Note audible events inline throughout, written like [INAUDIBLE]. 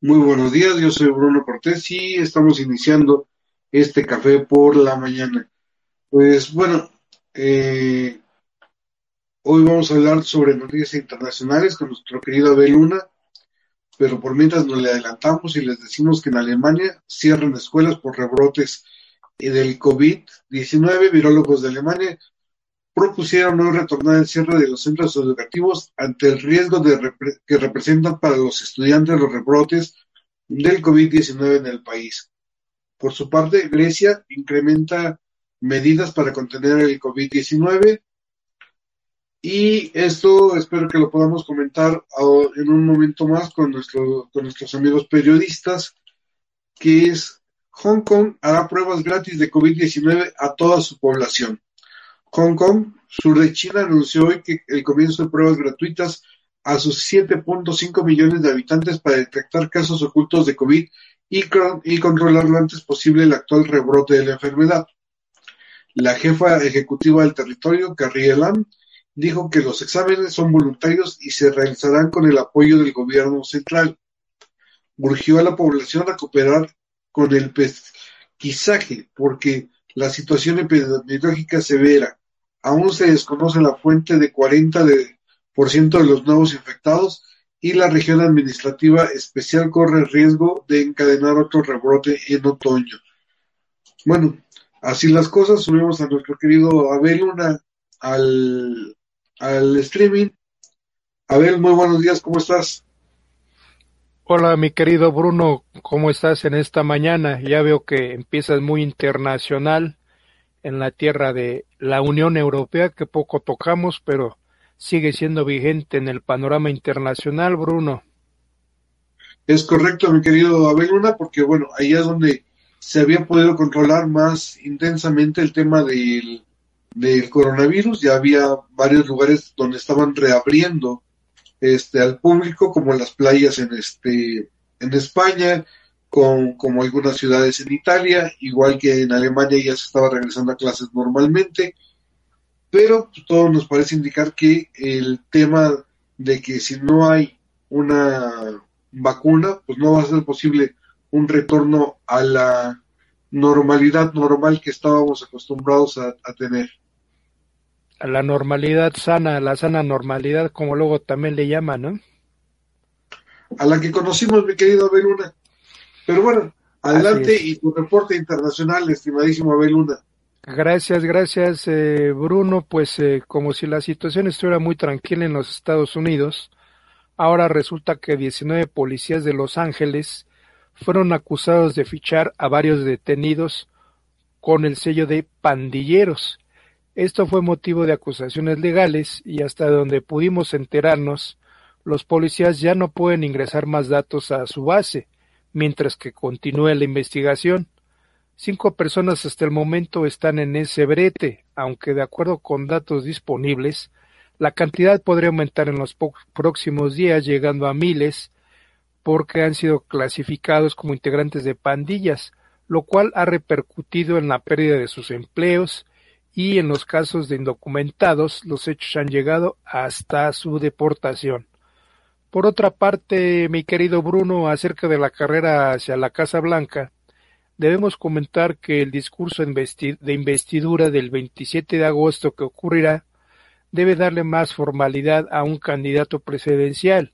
Muy buenos días, yo soy Bruno Cortés y estamos iniciando este café por la mañana. Pues bueno, eh, hoy vamos a hablar sobre noticias internacionales con nuestro querido Abel Luna, pero por mientras nos le adelantamos y les decimos que en Alemania cierran escuelas por rebrotes del COVID-19. Virólogos de Alemania propusieron no retornar el cierre de los centros educativos ante el riesgo de que representan para los estudiantes los rebrotes del COVID-19 en el país. Por su parte, Grecia incrementa medidas para contener el COVID-19 y esto espero que lo podamos comentar en un momento más con, nuestro, con nuestros amigos periodistas, que es Hong Kong hará pruebas gratis de COVID-19 a toda su población. Hong Kong, sur de China, anunció hoy que el comienzo de pruebas gratuitas a sus 7.5 millones de habitantes para detectar casos ocultos de COVID y, controlar lo antes posible el actual rebrote de la enfermedad. La jefa ejecutiva del territorio, Carrie Lam, dijo que los exámenes son voluntarios y se realizarán con el apoyo del gobierno central. Urgió a la población a cooperar con el pesquisaje porque la situación epidemiológica severa Aún se desconoce la fuente de cuarenta por ciento de los nuevos infectados y la región administrativa especial corre riesgo de encadenar otro rebrote en otoño. Bueno, así las cosas, subimos a nuestro querido Abel Luna al, al streaming. Abel, muy buenos días, ¿cómo estás? Hola, mi querido Bruno, ¿cómo estás en esta mañana? Ya veo que empiezas muy internacional en la tierra de la Unión Europea que poco tocamos, pero sigue siendo vigente en el panorama internacional, Bruno. Es correcto, mi querido Abel porque bueno, ahí es donde se había podido controlar más intensamente el tema del coronavirus. Ya había varios lugares donde estaban reabriendo este al público, como las playas en este en España, con, como algunas ciudades en Italia, igual que en Alemania ya se estaba regresando a clases normalmente, pero pues, todo nos parece indicar que el tema de que si no hay una vacuna, pues no va a ser posible un retorno a la normalidad normal que estábamos acostumbrados a, a tener. A la normalidad sana, a la sana normalidad, como luego también le llaman, ¿no? A la que conocimos, mi querido Beluna. Pero bueno, adelante y tu reporte internacional, estimadísimo Abel Luna. Gracias, gracias eh, Bruno. Pues eh, como si la situación estuviera muy tranquila en los Estados Unidos, ahora resulta que 19 policías de Los Ángeles fueron acusados de fichar a varios detenidos con el sello de pandilleros. Esto fue motivo de acusaciones legales y hasta donde pudimos enterarnos, los policías ya no pueden ingresar más datos a su base mientras que continúe la investigación. Cinco personas hasta el momento están en ese brete, aunque de acuerdo con datos disponibles, la cantidad podría aumentar en los próximos días, llegando a miles, porque han sido clasificados como integrantes de pandillas, lo cual ha repercutido en la pérdida de sus empleos y en los casos de indocumentados los hechos han llegado hasta su deportación. Por otra parte, mi querido Bruno, acerca de la carrera hacia la Casa Blanca, debemos comentar que el discurso de investidura del 27 de agosto que ocurrirá debe darle más formalidad a un candidato presidencial,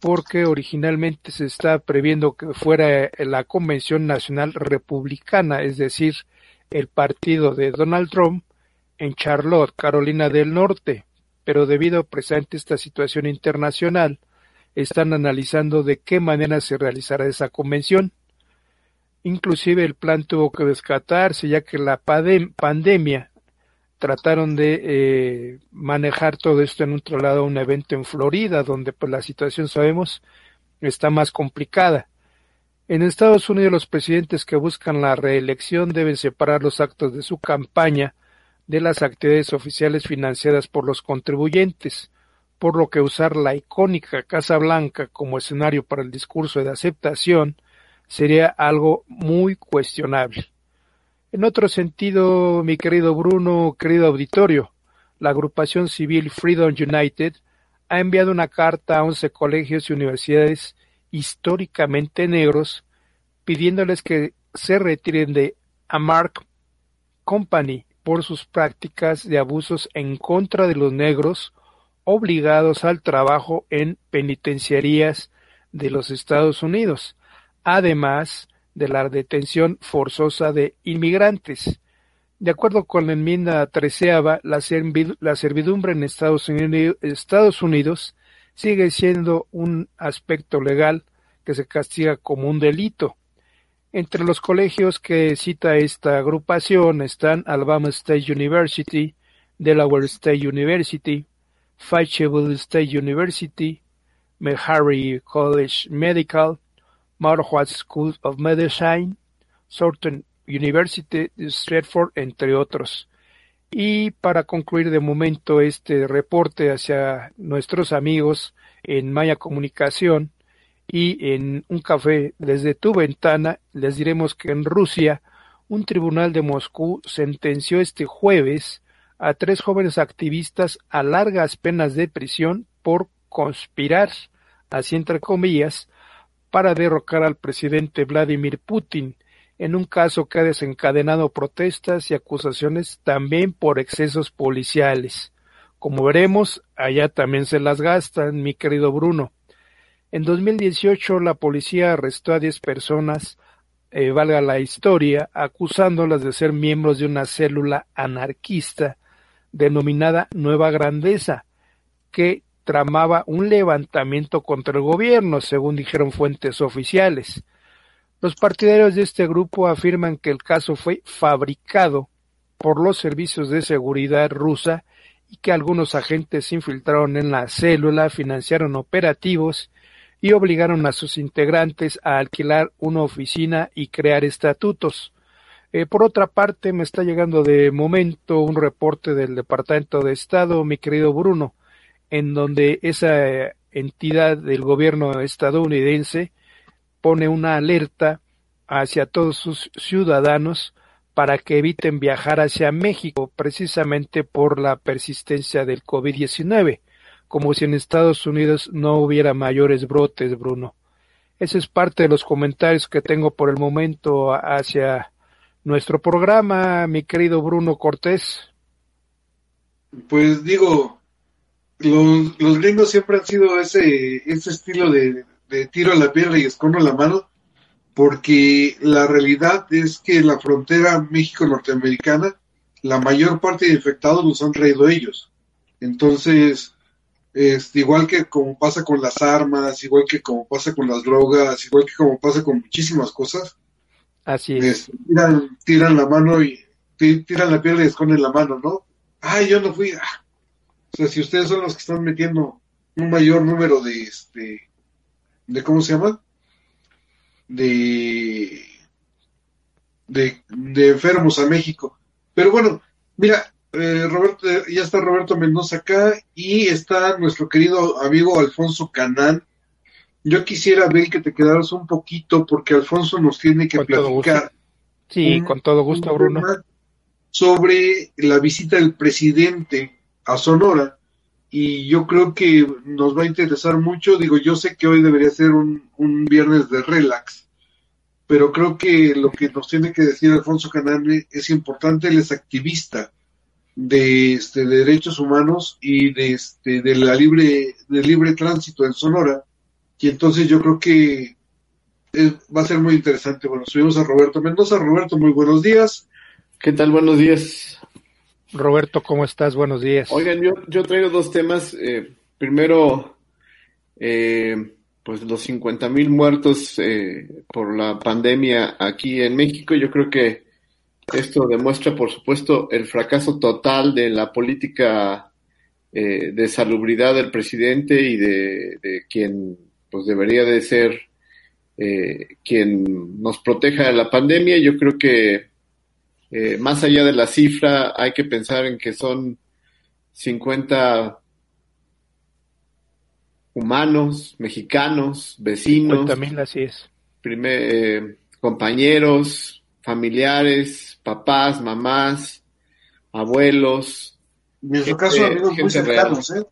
porque originalmente se está previendo que fuera la Convención Nacional Republicana, es decir, el partido de Donald Trump, en Charlotte, Carolina del Norte pero debido a presente esta situación internacional, están analizando de qué manera se realizará esa convención. Inclusive el plan tuvo que descartarse ya que la pandemia trataron de eh, manejar todo esto en un lado un evento en Florida, donde pues la situación sabemos está más complicada. En Estados Unidos los presidentes que buscan la reelección deben separar los actos de su campaña de las actividades oficiales financiadas por los contribuyentes, por lo que usar la icónica Casa Blanca como escenario para el discurso de aceptación sería algo muy cuestionable. En otro sentido, mi querido Bruno, querido auditorio, la agrupación civil Freedom United ha enviado una carta a once colegios y universidades históricamente negros, pidiéndoles que se retiren de Amark Company por sus prácticas de abusos en contra de los negros obligados al trabajo en penitenciarías de los Estados Unidos, además de la detención forzosa de inmigrantes. De acuerdo con la enmienda treceava, la, servidumbre en Estados Unidos, sigue siendo un aspecto legal que se castiga como un delito. Entre los colegios que cita esta agrupación están Alabama State University, Delaware State University, Fayetteville State University, Meharry College Medical, Marquardt School of Medicine, Southern University de Stratford, entre otros. Y para concluir de momento este reporte hacia nuestros amigos en Maya Comunicación y en un café desde tu ventana, les diremos que en Rusia un tribunal de Moscú sentenció este jueves a tres jóvenes activistas a largas penas de prisión por conspirar así entre comillas, para derrocar al presidente Vladimir Putin, en un caso que ha desencadenado protestas y acusaciones también por excesos policiales. Como veremos, allá también se las gastan, mi querido Bruno. En 2018 la policía arrestó a 10 personas, eh, valga la historia, acusándolas de ser miembros de una célula anarquista denominada Nueva Grandeza, que tramaba un levantamiento contra el gobierno, según dijeron fuentes oficiales. Los partidarios de este grupo afirman que el caso fue fabricado por los servicios de seguridad rusa y que algunos agentes se infiltraron en la célula, financiaron operativos y obligaron a sus integrantes a alquilar una oficina y crear estatutos. Eh, por otra parte, me está llegando de momento un reporte del Departamento de Estado, mi querido Bruno, en donde esa entidad del gobierno estadounidense pone una alerta hacia todos sus ciudadanos para que eviten viajar hacia México precisamente por la persistencia del COVID-19, como si en Estados Unidos no hubiera mayores brotes, Bruno. Ese es parte de los comentarios que tengo por el momento hacia nuestro programa, mi querido Bruno Cortés. Pues digo, los, los gringos siempre han sido ese, ese estilo de, tiro a la piedra y escondo la mano, porque la realidad es que la frontera México-Norteamericana, la mayor parte de infectados los han traído ellos. Entonces, es igual que como pasa con las armas, igual que como pasa con las drogas, igual que como pasa con muchísimas cosas. Así es. tiran, tiran la mano y tiran la piedra y esconden la mano, ¿no? Ay, yo no fui. Ah, o sea, si ustedes son los que están metiendo un mayor número de, este, de ¿cómo se llama? De, de, enfermos a México. Pero bueno, mira, eh, Roberto, ya está Roberto Mendoza acá y está nuestro querido amigo Alfonso Canán. Yo quisiera ver que te quedaras un poquito porque Alfonso nos tiene que platicar. Sí, con todo gusto, Bruno. Sobre la visita del presidente a Sonora y yo creo que nos va a interesar mucho. Digo, yo sé que hoy debería ser un, viernes de relax, pero creo que lo que nos tiene que decir Alfonso Canane es importante. Él es activista de, este, derechos humanos y de, este, de la libre, de libre tránsito en Sonora. Y entonces yo creo que va a ser muy interesante. Bueno, subimos a Roberto Mendoza. Roberto, muy buenos días. ¿Qué tal? Buenos días. Roberto, ¿cómo estás? Buenos días. Oigan, yo, yo traigo dos temas. Eh, primero, eh, pues los 50 mil muertos eh, por la pandemia aquí en México. Yo creo que esto demuestra, por supuesto, el fracaso total de la política de salubridad del presidente y de, de, quien pues debería de ser quien nos proteja de la pandemia. Yo creo que eh, más allá de la cifra, hay que pensar en que son 50 humanos, mexicanos, vecinos. También así es. Eh, compañeros, familiares, papás, mamás, abuelos. En su caso, amigos muy cercanos, ¿eh?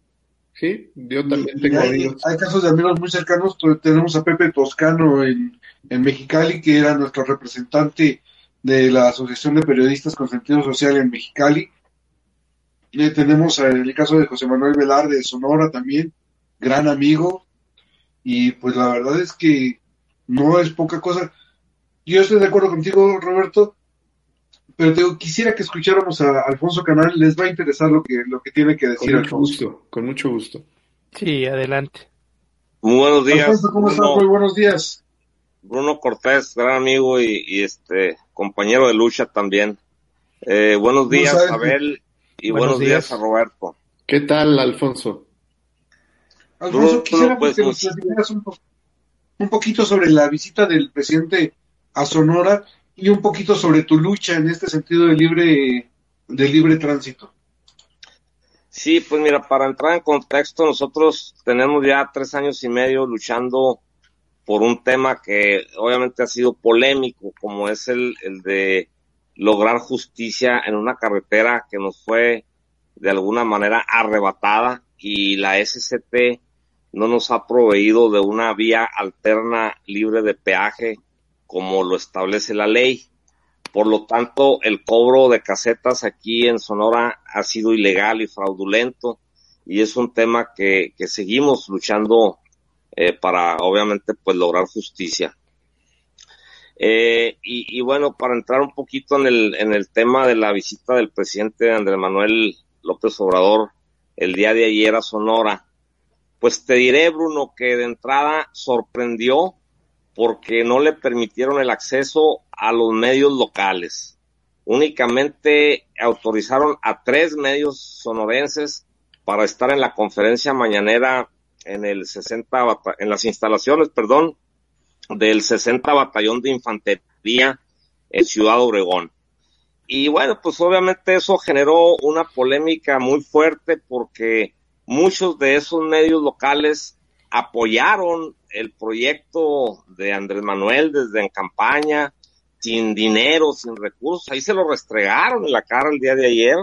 Sí, yo también tengo hay, Hay casos de amigos muy cercanos. Tenemos a Pepe Toscano en, en Mexicali, que era nuestro representante de la Asociación de Periodistas con Sentido Social en Mexicali. Eh, tenemos el caso de José Manuel Velar de Sonora también, gran amigo. Y pues la verdad es que no es poca cosa. Yo estoy de acuerdo contigo, Roberto, pero te quisiera que escucháramos a Alfonso Canal, les va a interesar lo que, lo que tiene que decir. Con mucho gusto, con mucho gusto. Sí, adelante. Muy buenos días. Alfonso, ¿cómo estás? Muy buenos días. Bruno Cortés, gran amigo y, este compañero de lucha también. Eh, buenos días, Abel, y buenos, días. a Roberto. ¿Qué tal, Alfonso? Alfonso, quisiera pues, que nos platicaras un, un poquito sobre la visita del presidente a Sonora y un poquito sobre tu lucha en este sentido de libre, de libre tránsito. Sí, pues mira, para entrar en contexto, nosotros tenemos ya tres años y medio luchando por un tema que obviamente ha sido polémico, como es el, el de lograr justicia en una carretera que nos fue de alguna manera arrebatada y la SCT no nos ha proveído de una vía alterna libre de peaje como lo establece la ley. Por lo tanto, el cobro de casetas aquí en Sonora ha sido ilegal y fraudulento y es un tema que, que seguimos luchando eh, para, obviamente, pues lograr justicia. Eh, y, y, bueno, para entrar un poquito en el, en el tema de la visita del presidente Andrés Manuel López Obrador el día de ayer a Sonora, pues te diré, Bruno, que de entrada sorprendió porque no le permitieron el acceso a los medios locales. Únicamente autorizaron a tres medios sonorenses para estar en la conferencia mañanera en el 60 en las instalaciones, perdón, del 60 Batallón de Infantería en Ciudad Obregón. Y bueno, pues obviamente eso generó una polémica muy fuerte porque muchos de esos medios locales apoyaron el proyecto de Andrés Manuel desde en campaña, sin dinero, sin recursos, ahí se lo restregaron en la cara el día de ayer.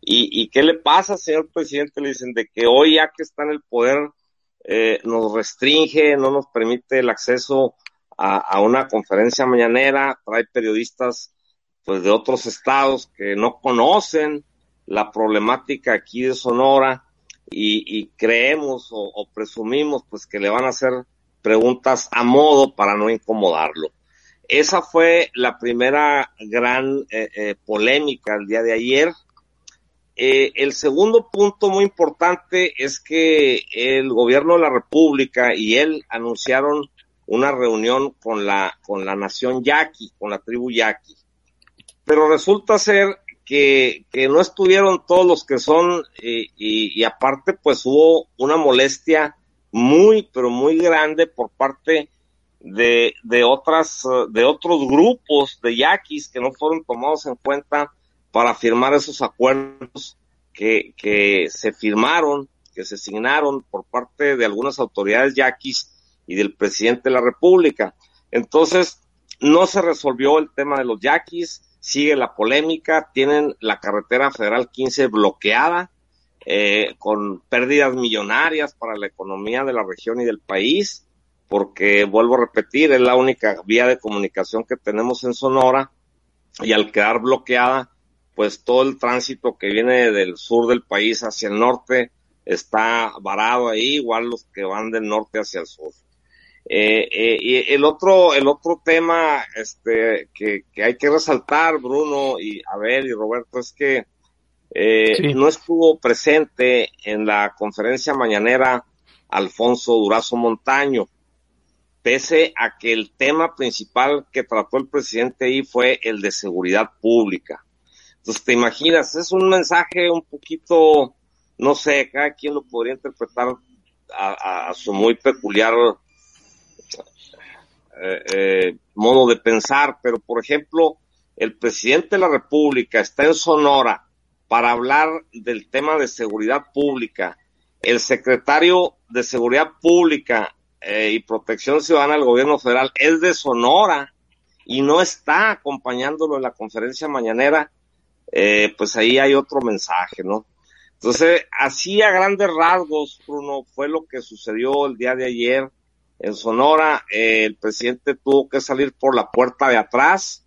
¿Y, y qué le pasa, señor presidente? Le dicen de que hoy ya que está en el poder eh, nos restringe, no nos permite el acceso a, a, una conferencia mañanera, trae periodistas pues de otros estados que no conocen la problemática aquí de Sonora y, y creemos o, presumimos pues que le van a hacer preguntas a modo para no incomodarlo. Esa fue la primera gran eh, eh, polémica el día de ayer. Eh, el segundo punto muy importante es que el gobierno de la República y él anunciaron una reunión con la, con la nación yaqui, con la tribu yaqui. Pero resulta ser que, que no estuvieron todos los que son y, y, y aparte pues hubo una molestia muy, pero muy grande por parte de, de otras, de otros grupos de yaquis que no fueron tomados en cuenta para firmar esos acuerdos que, se firmaron, que se signaron por parte de algunas autoridades yaquis y del presidente de la República. Entonces, no se resolvió el tema de los yaquis, sigue la polémica, tienen la carretera federal 15 bloqueada, eh, con pérdidas millonarias para la economía de la región y del país, porque vuelvo a repetir, es la única vía de comunicación que tenemos en Sonora y al quedar bloqueada, pues todo el tránsito que viene del sur del país hacia el norte está varado ahí, igual los que van del norte hacia el sur. Eh, eh, y el otro, el otro tema, este, que, que hay que resaltar, Bruno y Abel y Roberto, es que eh, sí. No estuvo presente en la conferencia mañanera Alfonso Durazo Montaño, pese a que el tema principal que trató el presidente ahí fue el de seguridad pública. Entonces, te imaginas, es un mensaje un poquito, no sé, cada quien lo podría interpretar a, su muy peculiar eh, eh, modo de pensar, pero por ejemplo, el presidente de la República está en Sonora para hablar del tema de seguridad pública. El secretario de Seguridad Pública eh, y Protección Ciudadana del Gobierno Federal es de Sonora y no está acompañándolo en la conferencia mañanera, eh, pues ahí hay otro mensaje, ¿no? Entonces, así a grandes rasgos, Bruno, fue lo que sucedió el día de ayer en Sonora. el presidente tuvo que salir por la puerta de atrás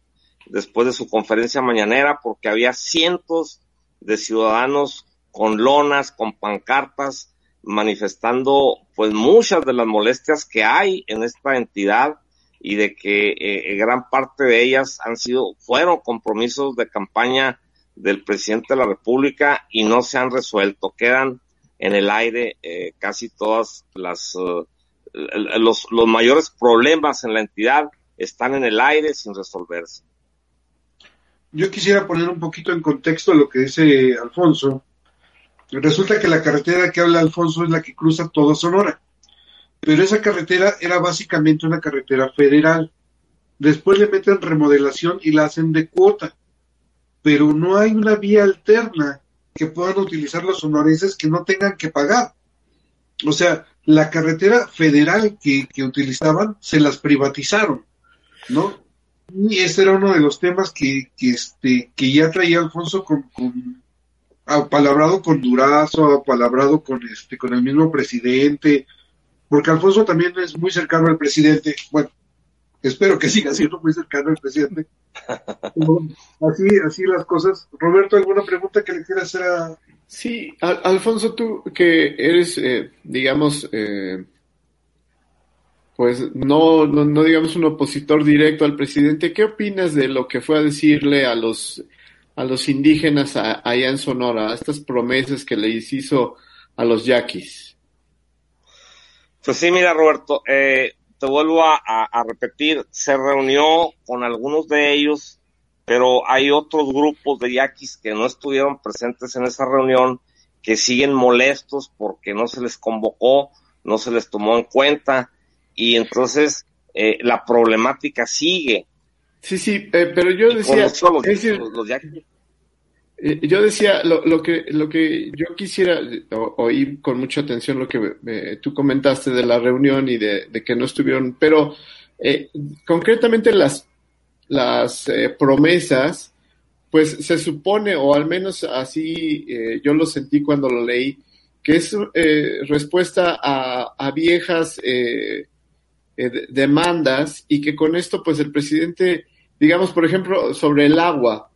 después de su conferencia mañanera porque había cientos de ciudadanos con lonas, con pancartas, manifestando pues muchas de las molestias que hay en esta entidad y de que eh, gran parte de ellas han sido, fueron compromisos de campaña del presidente de la República y no se han resuelto. Quedan en el aire eh, casi todas las eh, los, los mayores problemas en la entidad están en el aire sin resolverse. Yo quisiera poner un poquito en contexto lo que dice Alfonso. Resulta que la carretera que habla Alfonso es la que cruza toda Sonora, pero esa carretera era básicamente una carretera federal. Después le meten remodelación y la hacen de cuota pero no hay una vía alterna que puedan utilizar los sonorenses que no tengan que pagar. O sea, la carretera federal que, utilizaban se las privatizaron, ¿no? Y ese era uno de los temas que, que, este, que ya traía Alfonso con, con apalabrado con Durazo, apalabrado con este, con el mismo presidente, porque Alfonso también es muy cercano al presidente, bueno, espero que siga siendo muy cercano al presidente, así, así las cosas. Roberto, ¿alguna pregunta que le quieras hacer a... Sí, Alfonso, tú que eres, eh, digamos, eh, pues no, no, digamos un opositor directo al presidente, ¿qué opinas de lo que fue a decirle a los, a los indígenas allá en Sonora, estas promesas que les hizo a los yaquis? Pues sí, mira, Roberto, eh, te vuelvo a, repetir, se reunió con algunos de ellos, pero hay otros grupos de yaquis que no estuvieron presentes en esa reunión, que siguen molestos porque no se les convocó, no se les tomó en cuenta, y entonces eh, la problemática sigue. Sí, sí, eh, pero yo decía, los yaquis, eh, yo decía, lo, lo, que, lo que yo quisiera oír con mucha atención lo que eh, tú comentaste de la reunión y de, que no estuvieron, pero eh, concretamente las, las promesas, pues se supone, o al menos así yo lo sentí cuando lo leí, que es respuesta a, a viejas demandas y que con esto pues el presidente, digamos por ejemplo, sobre el agua,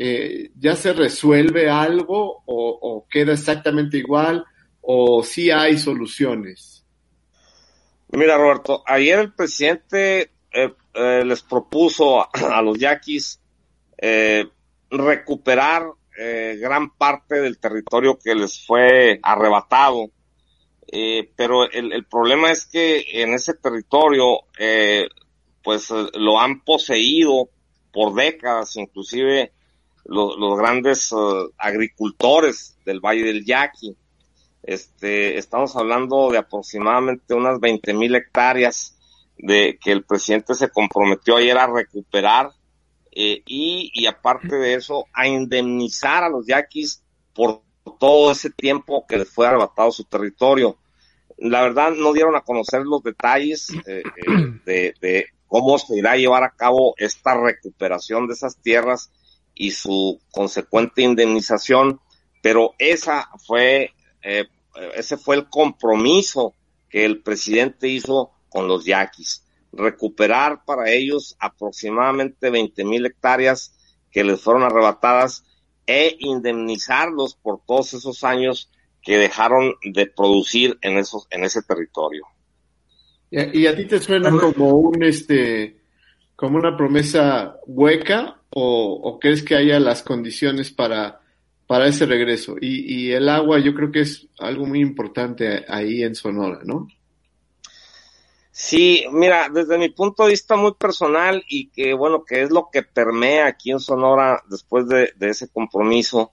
eh, ya se resuelve algo o, queda exactamente igual o si hay soluciones? Mira, Roberto, ayer el presidente eh, eh, les propuso a, [CLEARS THROAT] los yaquis recuperar gran parte del territorio que les fue arrebatado. pero el, el, problema es que en ese territorio, pues lo han poseído por décadas, inclusive los, grandes uh, agricultores del Valle del Yaqui. Este, estamos hablando de aproximadamente unas 20 mil hectáreas de que el presidente se comprometió ayer a recuperar eh, y, y aparte de eso a indemnizar a los yaquis por todo ese tiempo que les fue arrebatado su territorio. La verdad no dieron a conocer los detalles eh, eh, [CLEARS THROAT] de, de, cómo se irá a llevar a cabo esta recuperación de esas tierras y su consecuente indemnización, pero esa fue, eh, ese fue el compromiso que el presidente hizo con los yaquis, recuperar para ellos aproximadamente 20 mil hectáreas que les fueron arrebatadas e indemnizarlos por todos esos años que dejaron de producir en esos en ese territorio. ¿Y a, ti te suena como un este como una promesa hueca o, crees que haya las condiciones para, para ese regreso? Y, el agua yo creo que es algo muy importante ahí en Sonora, ¿no? Sí, mira, desde mi punto de vista muy personal y que bueno, que es lo que permea aquí en Sonora después de, de ese compromiso,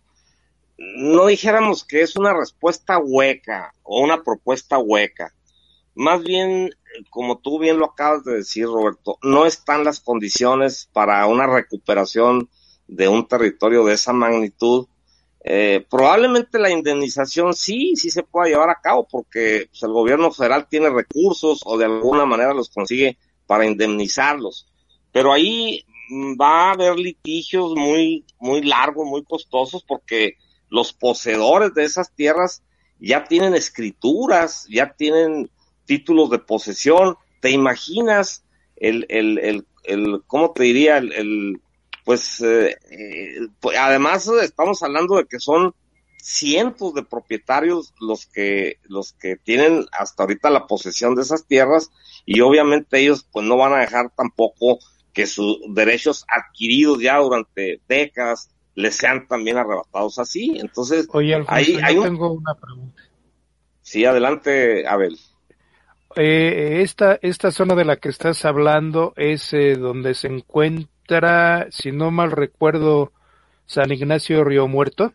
no dijéramos que es una respuesta hueca o una propuesta hueca. Más bien como tú bien lo acabas de decir, Roberto, no están las condiciones para una recuperación de un territorio de esa magnitud. Eh, probablemente la indemnización sí, sí se pueda llevar a cabo porque pues, el gobierno federal tiene recursos o de alguna manera los consigue para indemnizarlos. Pero ahí mm, va a haber litigios muy, muy largos, muy costosos porque los poseedores de esas tierras ya tienen escrituras, ya tienen títulos de posesión. ¿Te imaginas el, el, el, el ¿cómo te diría? El, pues, eh, eh, pues, además estamos hablando de que son cientos de propietarios los que, los que tienen hasta ahorita la posesión de esas tierras y obviamente ellos pues no van a dejar tampoco que sus derechos adquiridos ya durante décadas les sean también arrebatados así. Entonces, Oye, ahí, yo tengo una pregunta. Sí, adelante, Abel. Eh, esta, esta zona de la que estás hablando es eh, donde se encuentra, si no mal recuerdo, San Ignacio Río Muerto.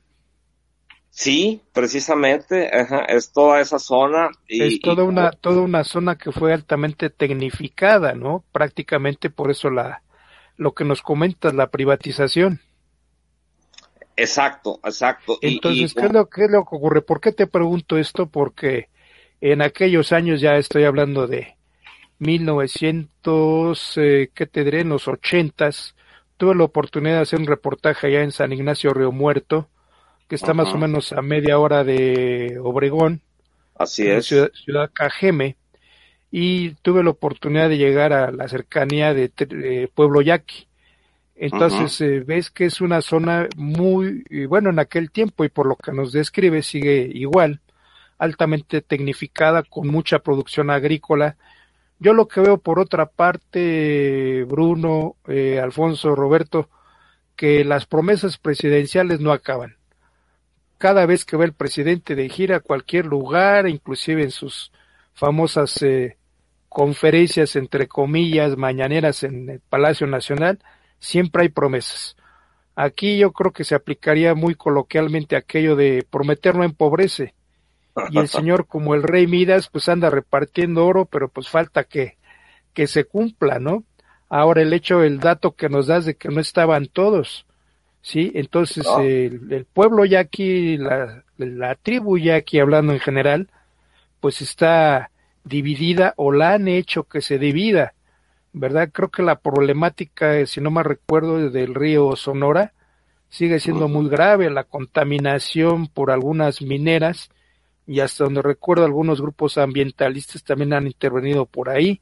Sí, precisamente, es toda esa zona. Y, es toda una, toda una zona que fue altamente tecnificada, ¿no? Prácticamente por eso la, lo que nos comentas, la privatización. Exacto, exacto. Entonces, ¿qué, es lo, ¿qué es lo que ocurre? ¿Por qué te pregunto esto? Porque en aquellos años, ya estoy hablando de 1900, eh, ¿qué te diré? En los ochentas, tuve la oportunidad de hacer un reportaje allá en San Ignacio Río Muerto, que está más o menos a media hora de Obregón. Así es. Ciudad, ciudad, Cajeme. Y tuve la oportunidad de llegar a la cercanía de Pueblo Yaqui. Entonces eh, ves que es una zona muy, bueno, en aquel tiempo y por lo que nos describe sigue igual, altamente tecnificada, con mucha producción agrícola. Yo lo que veo por otra parte, Bruno, eh, Alfonso, Roberto, que las promesas presidenciales no acaban cada vez que va el presidente de gira a cualquier lugar, inclusive en sus famosas eh, conferencias, entre comillas, mañaneras en el Palacio Nacional, siempre hay promesas. Aquí yo creo que se aplicaría muy coloquialmente aquello de prometer no empobrece. Y el señor, como el rey Midas, pues anda repartiendo oro, pero pues falta que, que se cumpla, ¿no? Ahora el hecho, el dato que nos das de que no estaban todos, ¿sí? Entonces, el, pueblo yaqui, la, la tribu yaqui, hablando en general, pues está dividida o la han hecho que se divida, ¿verdad? Creo que la problemática, si no me recuerdo, del río Sonora sigue siendo muy grave, la contaminación por algunas mineras y hasta donde recuerdo algunos grupos ambientalistas también han intervenido por ahí,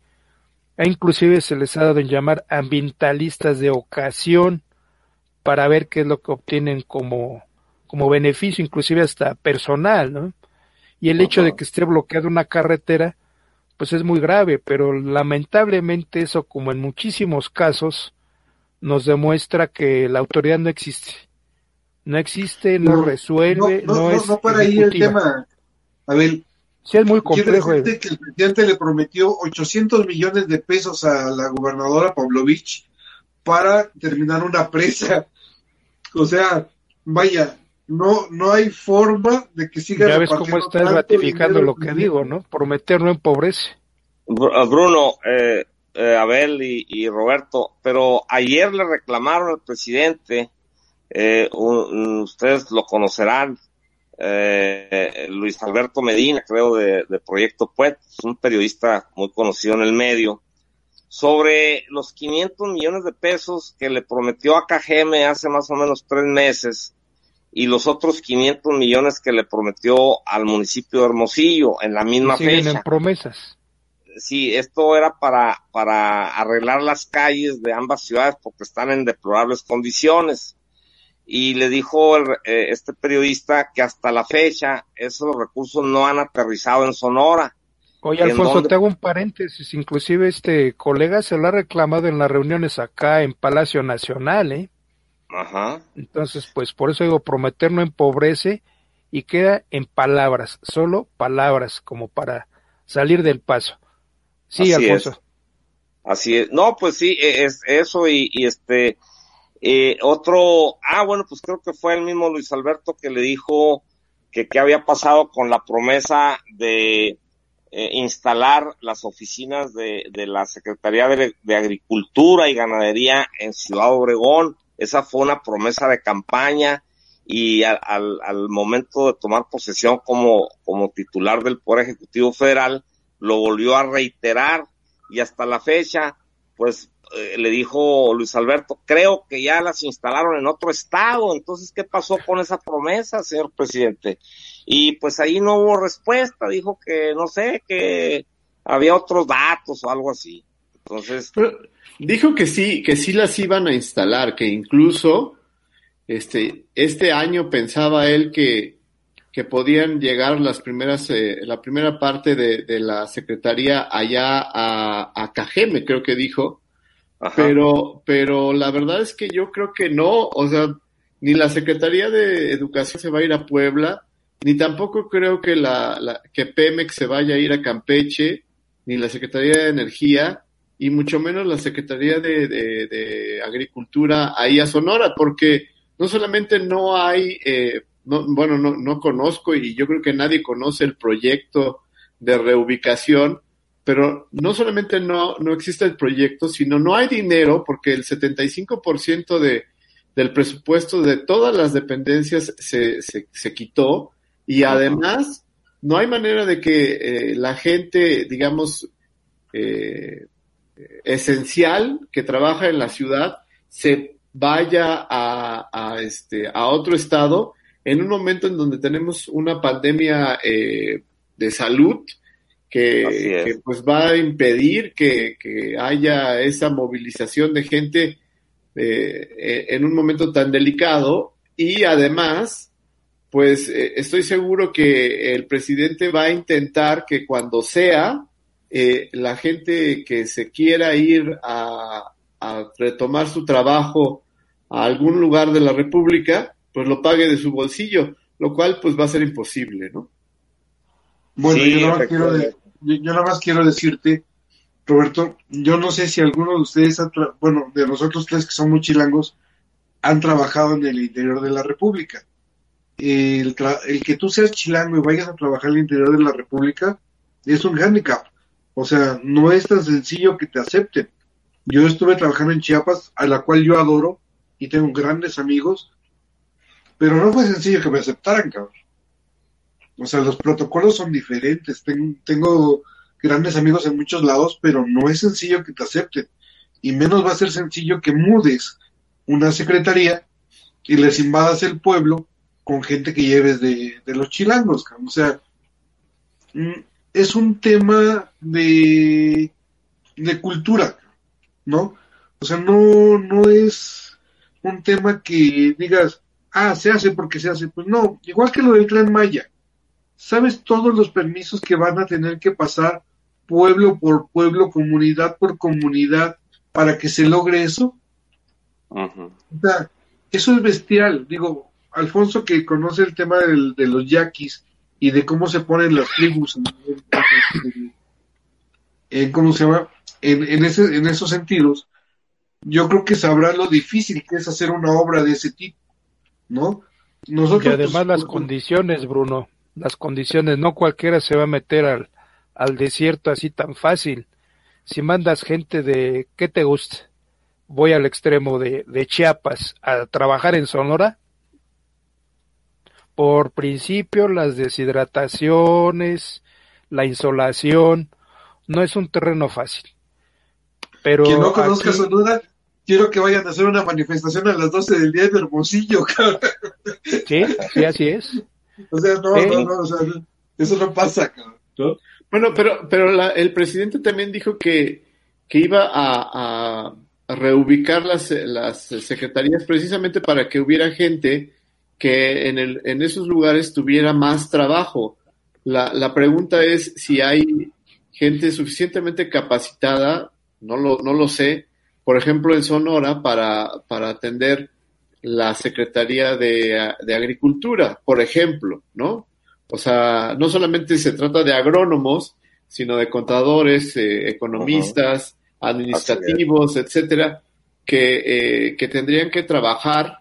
e inclusive se les ha dado en llamar ambientalistas de ocasión, para ver qué es lo que obtienen como, como beneficio, inclusive hasta personal, ¿no? Y el hecho de que esté bloqueada una carretera, pues es muy grave, pero lamentablemente eso, como en muchísimos casos, nos demuestra que la autoridad no existe. No existe, no, resuelve, no, no, es. No, para ahí el tema, a ver. Sí, es muy complejo. que el presidente le prometió 800 millones de pesos a la gobernadora Pavlovich para terminar una presa. [LAUGHS] O sea, vaya, no, no hay forma de que siga. Ya ves cómo estás ratificando lo que digo, ¿no? Prometer no empobrece. Ah, Bruno, eh, eh, Abel y, Roberto, pero ayer le reclamaron al presidente, eh, ustedes lo conocerán, Luis Alberto Medina, creo, de, de Proyecto Puet, un periodista muy conocido en el medio, sobre los 500 millones de pesos que le prometió a KGM hace más o menos tres meses y los otros 500 millones que le prometió al municipio de Hermosillo en la misma fecha. en promesas. Sí, esto era para, para arreglar las calles de ambas ciudades porque están en deplorables condiciones. Y le dijo el, eh, este periodista que hasta la fecha esos recursos no han aterrizado en Sonora Oye, Alfonso, te hago un paréntesis. Inclusive este colega se lo ha reclamado en las reuniones acá en Palacio Nacional, ¿eh? Ajá. Entonces, pues por eso digo, prometer no empobrece y queda en palabras, solo palabras, como para salir del paso. Sí, Alfonso. Así es. No, pues sí, e, es eso y, este, eh, otro, ah, bueno, pues creo que fue el mismo Luis Alberto que le dijo que qué había pasado con la promesa de eh, instalar las oficinas de, de la Secretaría de, Agricultura y Ganadería en Ciudad Obregón. Esa fue una promesa de campaña y al, al, momento de tomar posesión como, como titular del Poder Ejecutivo Federal, lo volvió a reiterar y hasta la fecha, pues eh, le dijo Luis Alberto, creo que ya las instalaron en otro estado, entonces, ¿qué pasó con esa promesa, señor presidente? Y pues ahí no hubo respuesta, dijo que, no sé, que había otros datos o algo así. Entonces... dijo que sí, que sí las iban a instalar, que incluso este, este año pensaba él que, que podían llegar las primeras, eh, la primera parte de, de, la secretaría allá a, a Cajeme, creo que dijo, pero, pero la verdad es que yo creo que no, o sea, ni la Secretaría de Educación se va a ir a Puebla, ni tampoco creo que la, la, que Pemex se vaya a ir a Campeche, ni la Secretaría de Energía, y mucho menos la Secretaría de, de, de Agricultura ahí a Sonora, porque no solamente no hay, eh, no, bueno, no, no conozco y yo creo que nadie conoce el proyecto de reubicación, pero no solamente no, no existe el proyecto, sino no hay dinero porque el 75% de, del presupuesto de todas las dependencias se, se, se quitó y además no hay manera de que eh, la gente, digamos, eh, esencial que trabaja en la ciudad se vaya a, a, este, a otro estado en un momento en donde tenemos una pandemia eh, de salud que, que, pues va a impedir que, que, haya esa movilización de gente eh, en un momento tan delicado y además pues eh, estoy seguro que el presidente va a intentar que cuando sea eh, la gente que se quiera ir a, a, retomar su trabajo a algún lugar de la República, pues lo pague de su bolsillo, lo cual pues va a ser imposible, ¿no? Bueno, sí, yo, nada más quiero de, yo, yo nada más quiero decirte, Roberto, yo no sé si alguno de ustedes, ha bueno, de nosotros tres que son muy chilangos, han trabajado en el interior de la República. El, el, que tú seas chilango y vayas a trabajar en el interior de la República es un handicap. O sea, no es tan sencillo que te acepten. Yo estuve trabajando en Chiapas, a la cual yo adoro y tengo grandes amigos, pero no fue sencillo que me aceptaran, cabrón. O sea, los protocolos son diferentes. Tengo, grandes amigos en muchos lados, pero no es sencillo que te acepten. Y menos va a ser sencillo que mudes una secretaría y les invadas el pueblo con gente que lleves de, de los chilangos. O sea, es un tema de, de cultura, ¿no? O sea, no, no es un tema que digas, ah, se hace porque se hace. Pues no, igual que lo del tren Maya ¿Sabes todos los permisos que van a tener que pasar pueblo por pueblo, comunidad por comunidad, para que se logre eso? Uh -huh. O sea, eso es bestial. Digo, Alfonso que conoce el tema del, de los yaquis y de cómo se ponen las tribus, en, en, ¿cómo se llama? En, en, ese, en esos sentidos, yo creo que sabrá lo difícil que es hacer una obra de ese tipo, ¿no? Nosotros, y además pues, las condiciones, Bruno las condiciones, no cualquiera se va a meter al, al desierto así tan fácil. Si mandas gente de, ¿qué te gusta? Voy al extremo de, de Chiapas a trabajar en Sonora. Por principio, las deshidrataciones, la insolación, no es un terreno fácil. Pero Quien no conozca aquí... Sonora, quiero que vayan a hacer una manifestación a las 12 del día de Hermosillo, cabrón. Sí, sí, así es. O sea, no, ¿Eh? no, no, o sea, eso no pasa, ¿no? Bueno, pero, pero la, el presidente también dijo que, que iba a, a reubicar las, las secretarías precisamente para que hubiera gente que en, el, en esos lugares tuviera más trabajo. La, la pregunta es si hay gente suficientemente capacitada, no lo, no lo sé, por ejemplo, en Sonora, para, para atender la Secretaría de, de, Agricultura, por ejemplo, ¿no? O sea, no solamente se trata de agrónomos, sino de contadores, eh, economistas, uh -huh. administrativos, etcétera, que, eh, que tendrían que trabajar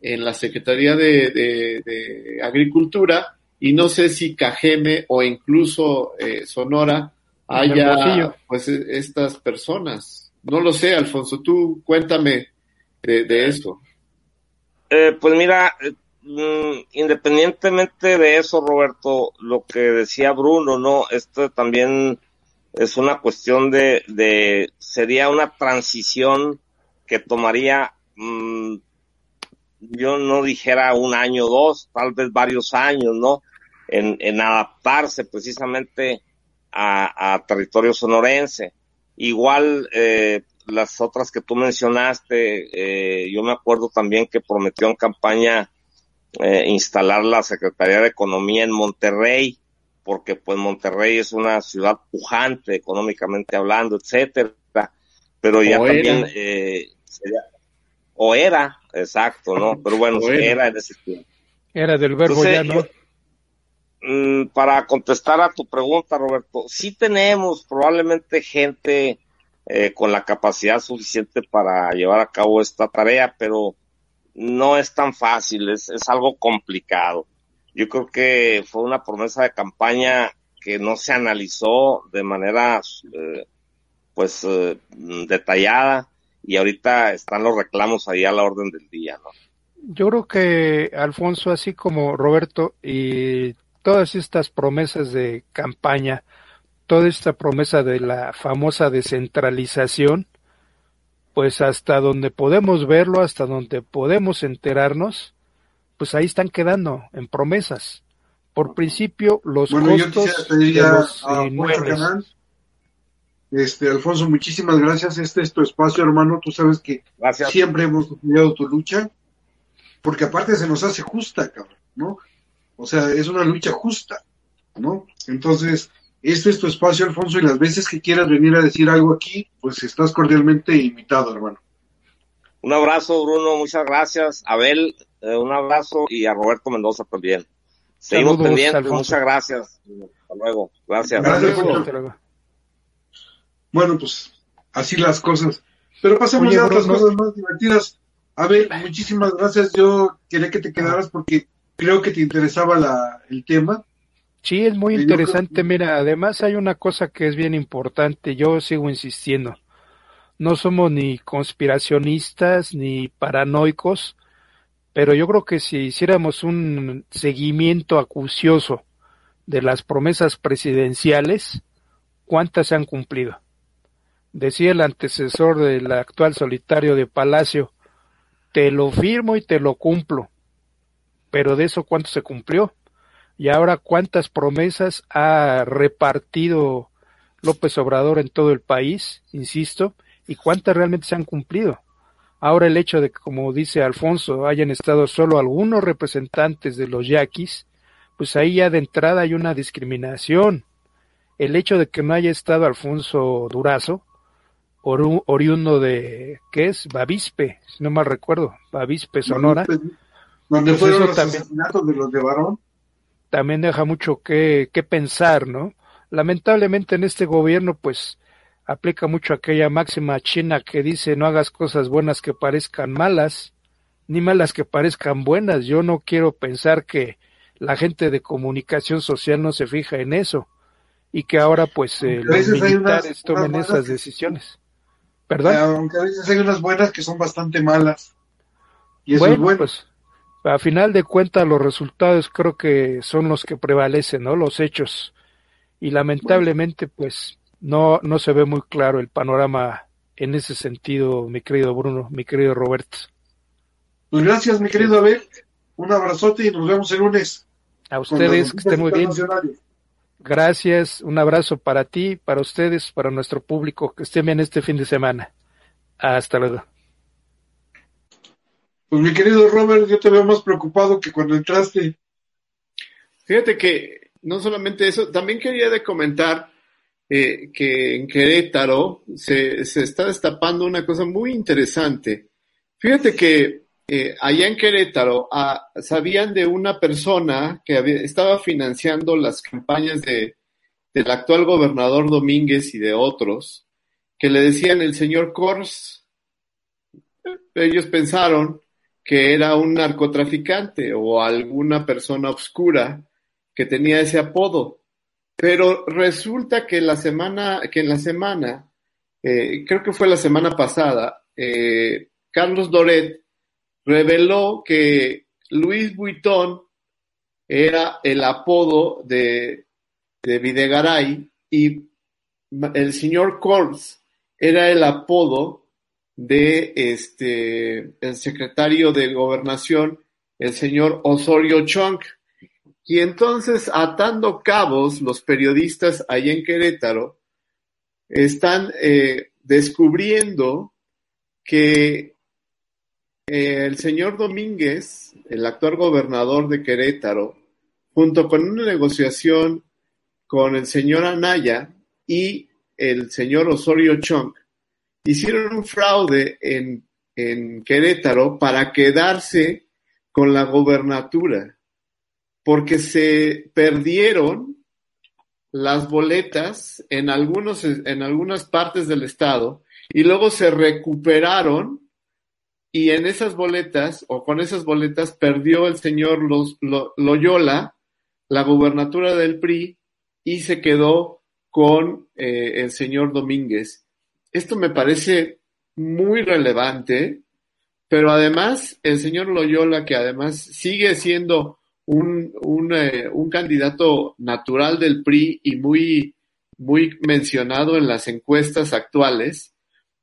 en la Secretaría de, de, de, Agricultura y no sé si Cajeme o incluso eh, Sonora haya pues estas personas. No lo sé, Alfonso, tú cuéntame de, de eso. Eh, pues mira, mm, independientemente de eso, Roberto, lo que decía Bruno, ¿no? Esto también es una cuestión de, de sería una transición que tomaría, mm, yo no dijera un año, dos, tal vez varios años, ¿no? En, en adaptarse precisamente a, a territorio sonorense. Igual, eh, las otras que tú mencionaste, eh, yo me acuerdo también que prometió en campaña eh, instalar la Secretaría de Economía en Monterrey, porque pues Monterrey es una ciudad pujante económicamente hablando, etcétera, pero ya también eh, o era, exacto, ¿no? [LAUGHS] Pero bueno, era. en ese tiempo. Era del verbo ya, ¿no? Mm, para contestar a tu pregunta, Roberto, sí tenemos probablemente gente eh, con la capacidad suficiente para llevar a cabo esta tarea, pero no es tan fácil, es, es algo complicado. Yo creo que fue una promesa de campaña que no se analizó de manera eh, pues eh, detallada y ahorita están los reclamos ahí a la orden del día, ¿no? Yo creo que Alfonso, así como Roberto y todas estas promesas de campaña, toda esta promesa de la famosa descentralización, pues hasta donde podemos verlo, hasta donde podemos enterarnos, pues ahí están quedando en promesas. Por principio, los costos de los inmuebles. Este, Alfonso, muchísimas gracias. Este es tu espacio, hermano. Tú sabes que siempre hemos apoyado tu lucha, porque aparte se nos hace justa, cabrón, ¿no? O sea, es una lucha justa, ¿no? Entonces, este es tu espacio, Alfonso, y las veces que quieras venir a decir algo aquí, pues estás cordialmente invitado, hermano. Un abrazo, Bruno, muchas gracias. Abel, eh, un abrazo y a Roberto Mendoza también. Seguimos pendientes, muchas gracias. Hasta luego, gracias. Bueno, pues así las cosas. Pero pasemos a otras cosas más divertidas. Abel, muchísimas gracias. Yo quería que te quedaras porque creo que te interesaba la, el tema. Sí, es muy interesante. Mira, además hay una cosa que es bien importante. Yo sigo insistiendo. No somos ni conspiracionistas ni paranoicos, pero yo creo que si hiciéramos un seguimiento acucioso de las promesas presidenciales, ¿cuántas se han cumplido? Decía el antecesor del actual solitario de Palacio, te lo firmo y te lo cumplo, pero de eso cuánto se cumplió y ahora cuántas promesas ha repartido López Obrador en todo el país, insisto, y cuántas realmente se han cumplido. Ahora el hecho de que, como dice Alfonso, hayan estado solo algunos representantes de los yaquis, pues ahí ya de entrada hay una discriminación. El hecho de que no haya estado Alfonso Durazo, oriundo de, ¿qué es? Bavispe, si no mal recuerdo, Bavispe, Sonora. Donde pues fueron los asesinatos de los de Barón también deja mucho que, que pensar, ¿no? Lamentablemente en este gobierno, pues, aplica mucho aquella máxima china que dice no hagas cosas buenas que parezcan malas, ni malas que parezcan buenas. Yo no quiero pensar que la gente de comunicación social no se fija en eso y que ahora pues eh, los militares tomen esas decisiones. ¿Perdón? Aunque a veces hay unas buenas que son bastante malas. Y eso es bueno. Pues, a final de cuentas los resultados creo que son los que prevalecen, ¿no? Los hechos. Y lamentablemente pues no, no se ve muy claro el panorama en ese sentido, mi querido Bruno, mi querido Roberto. Pues gracias, mi querido Abel. Un abrazote y nos vemos el lunes. A ustedes, que estén muy bien. Gracias, un abrazo para ti, para ustedes, para nuestro público, que estén bien este fin de semana. Hasta luego. Pues mi querido Robert, yo te veo más preocupado que cuando entraste. Fíjate que no solamente eso, también quería comentar eh, que en Querétaro se, se, está destapando una cosa muy interesante. Fíjate que eh, allá en Querétaro ah, sabían de una persona que había, estaba financiando las campañas de, del actual gobernador Domínguez y de otros, que le decían el señor Kors. Ellos pensaron que era un narcotraficante o alguna persona obscura que tenía ese apodo. Pero resulta que la semana, que en la semana, eh, creo que fue la semana pasada, eh, Carlos Doret reveló que Luis Buitón era el apodo de, de Videgaray y el señor Corps era el apodo de este, el secretario de gobernación, el señor Osorio Chong. Y entonces, atando cabos, los periodistas allá en Querétaro están eh, descubriendo que eh, el señor Domínguez, el actual gobernador de Querétaro, junto con una negociación con el señor Anaya y el señor Osorio Chong, hicieron un fraude en, en Querétaro para quedarse con la gobernatura, porque se perdieron las boletas en, algunos, en algunas partes del estado y luego se recuperaron y en esas boletas o con esas boletas perdió el señor Loyola la gubernatura del PRI y se quedó con eh, el señor Domínguez. Esto me parece muy relevante, pero además el señor Loyola, que además sigue siendo un, un, eh, un candidato natural del PRI y muy, muy mencionado en las encuestas actuales,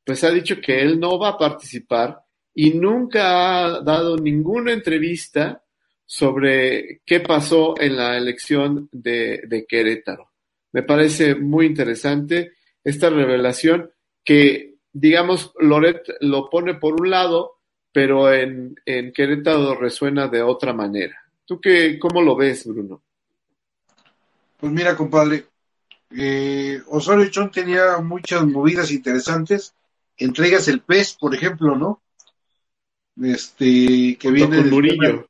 pues ha dicho que él no va a participar y nunca ha dado ninguna entrevista sobre qué pasó en la elección de, de Querétaro. Me parece muy interesante esta revelación que, digamos, Loret lo pone por un lado, pero en, en Querétaro resuena de otra manera. ¿Tú qué, cómo lo ves, Bruno? Pues mira, compadre, eh, Osorio Chón tenía muchas movidas interesantes, entregas el pez, por ejemplo, ¿no? Este, que viene del,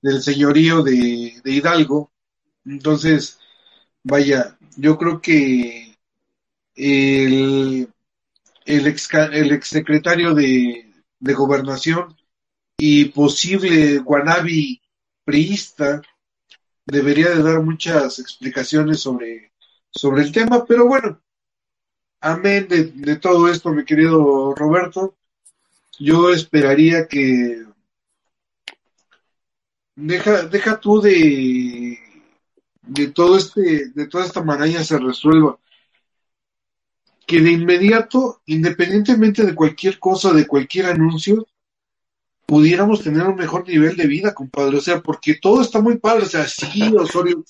del, señorío de, de Hidalgo. Entonces, vaya, yo creo que el, el, ex, el exsecretario de, de gobernación y posible guanabi priista debería de dar muchas explicaciones sobre, sobre el tema, pero bueno, amén de, todo esto, mi querido Roberto, yo esperaría que deja, deja tú de de todo este, de toda esta maraña se resuelva. Que de inmediato, independientemente de cualquier cosa, de cualquier anuncio, pudiéramos tener un mejor nivel de vida, compadre. O sea, porque todo está muy padre. O sea, sí, Osorio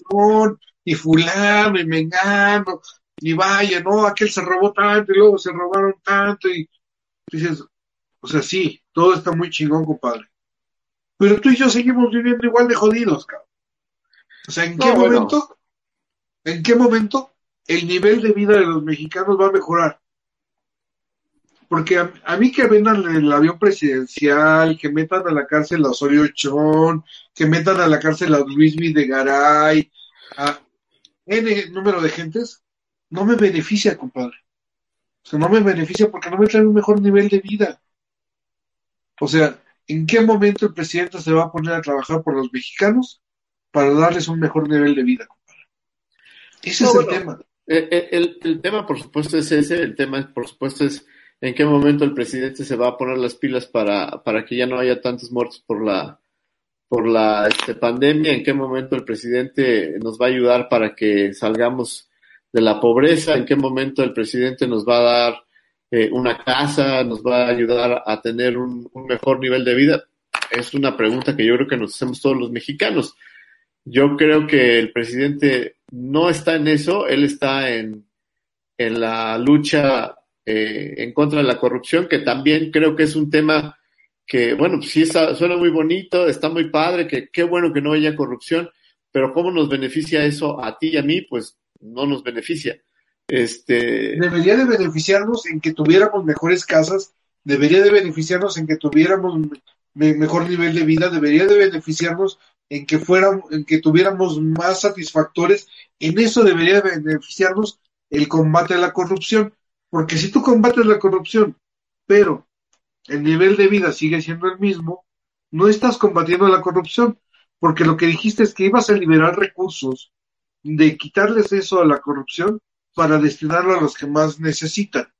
y fulano, y mengano, y vaya, no, aquel se robó tanto, y luego se robaron tanto, y dices, o sea, sí, todo está muy chingón, compadre. Pero tú y yo seguimos viviendo igual de jodidos, cabrón. O sea, ¿en qué momento, en qué momento el nivel de vida de los mexicanos va a mejorar? Porque a, mí que vendan el avión presidencial, que metan a la cárcel a Osorio Chón, que metan a la cárcel a Luis Videgaray, a N número de gentes, no me beneficia, compadre. O sea, no me beneficia porque no me trae un mejor nivel de vida. O sea, ¿en qué momento el presidente se va a poner a trabajar por los mexicanos para darles un mejor nivel de vida. Ese es el tema. Eh, eh, el, tema, por supuesto, es ese. El tema, por supuesto, es en qué momento el presidente se va a poner las pilas para, para que ya no haya tantos muertos por la por la este, pandemia, en qué momento el presidente nos va a ayudar para que salgamos de la pobreza, en qué momento el presidente nos va a dar eh, una casa, nos va a ayudar a tener un mejor nivel de vida. Es una pregunta que yo creo que nos hacemos todos los mexicanos. Yo creo que el presidente no está en eso, él está en, en la lucha eh, en contra de la corrupción, que también creo que es un tema que, bueno, pues sí está, suena muy bonito, está muy padre, que qué bueno que no haya corrupción, pero ¿cómo nos beneficia eso a ti y a mí? Pues no nos beneficia. Este... Debería de beneficiarnos en que tuviéramos mejores casas, debería de beneficiarnos en que tuviéramos mejor nivel de vida, debería de beneficiarnos en que fueran, en que tuviéramos más satisfactores, en eso debería beneficiarnos el combate a la corrupción, porque si tú combates la corrupción, pero el nivel de vida sigue siendo el mismo, no estás combatiendo la corrupción, porque lo que dijiste es que ibas a liberar recursos, de quitarles eso a la corrupción para destinarlo a los que más necesitan.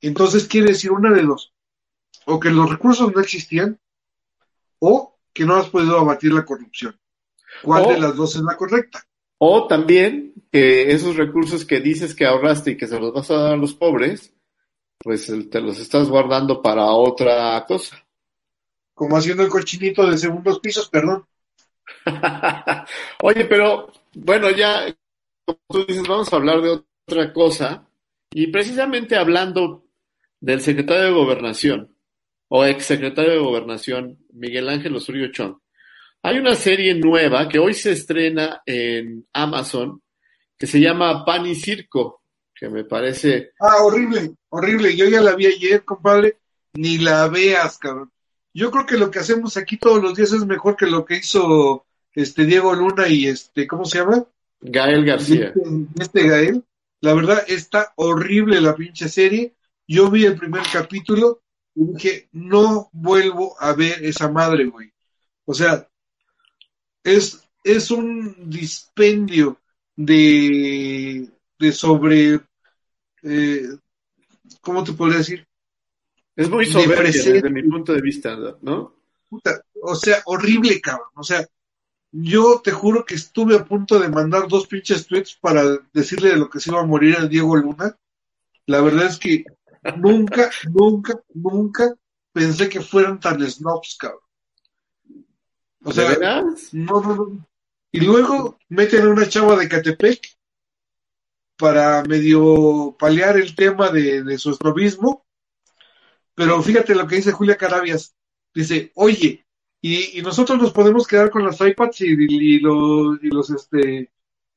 Entonces quiere decir una de dos, o que los recursos no existían, o que no has podido abatir la corrupción. ¿Cuál de las dos es la correcta? O también que esos recursos que dices que ahorraste y que se los vas a dar a los pobres, pues te los estás guardando para otra cosa. Como haciendo el cochinito de segundos pisos, perdón. [LAUGHS] Oye, pero bueno, ya, como tú dices, vamos a hablar de otra cosa. Y precisamente hablando del secretario de Gobernación, o exsecretario de Gobernación, Miguel Ángel Osorio Chong, hay una serie nueva que hoy se estrena en Amazon que se llama Pan y Circo, que me parece... Ah, horrible, horrible. Yo ya la vi ayer, compadre. Ni la veas, cabrón. Yo creo que lo que hacemos aquí todos los días es mejor que lo que hizo este Diego Luna y este, ¿cómo se llama? Gael García. Este, este Gael. La verdad está horrible la pinche serie. Yo vi el primer capítulo y dije, no vuelvo a ver esa madre, güey. O sea, es, es un dispendio de, de sobre, eh, ¿cómo te podría decir? Es muy soberbia desde mi punto de vista, ¿no? o sea, horrible, cabrón. O sea, yo te juro que estuve a punto de mandar dos pinches tweets para decirle de lo que se iba a morir a Diego Luna. La verdad es que nunca, nunca, nunca pensé que fueran tan snobs, cabrón. O sea, no, no, no. Y luego meten a una chava de Catepec para medio paliar el tema de, su estrobismo. Pero fíjate lo que dice Julia Carabias. Dice, oye, y, nosotros nos podemos quedar con las iPads y, los, y los este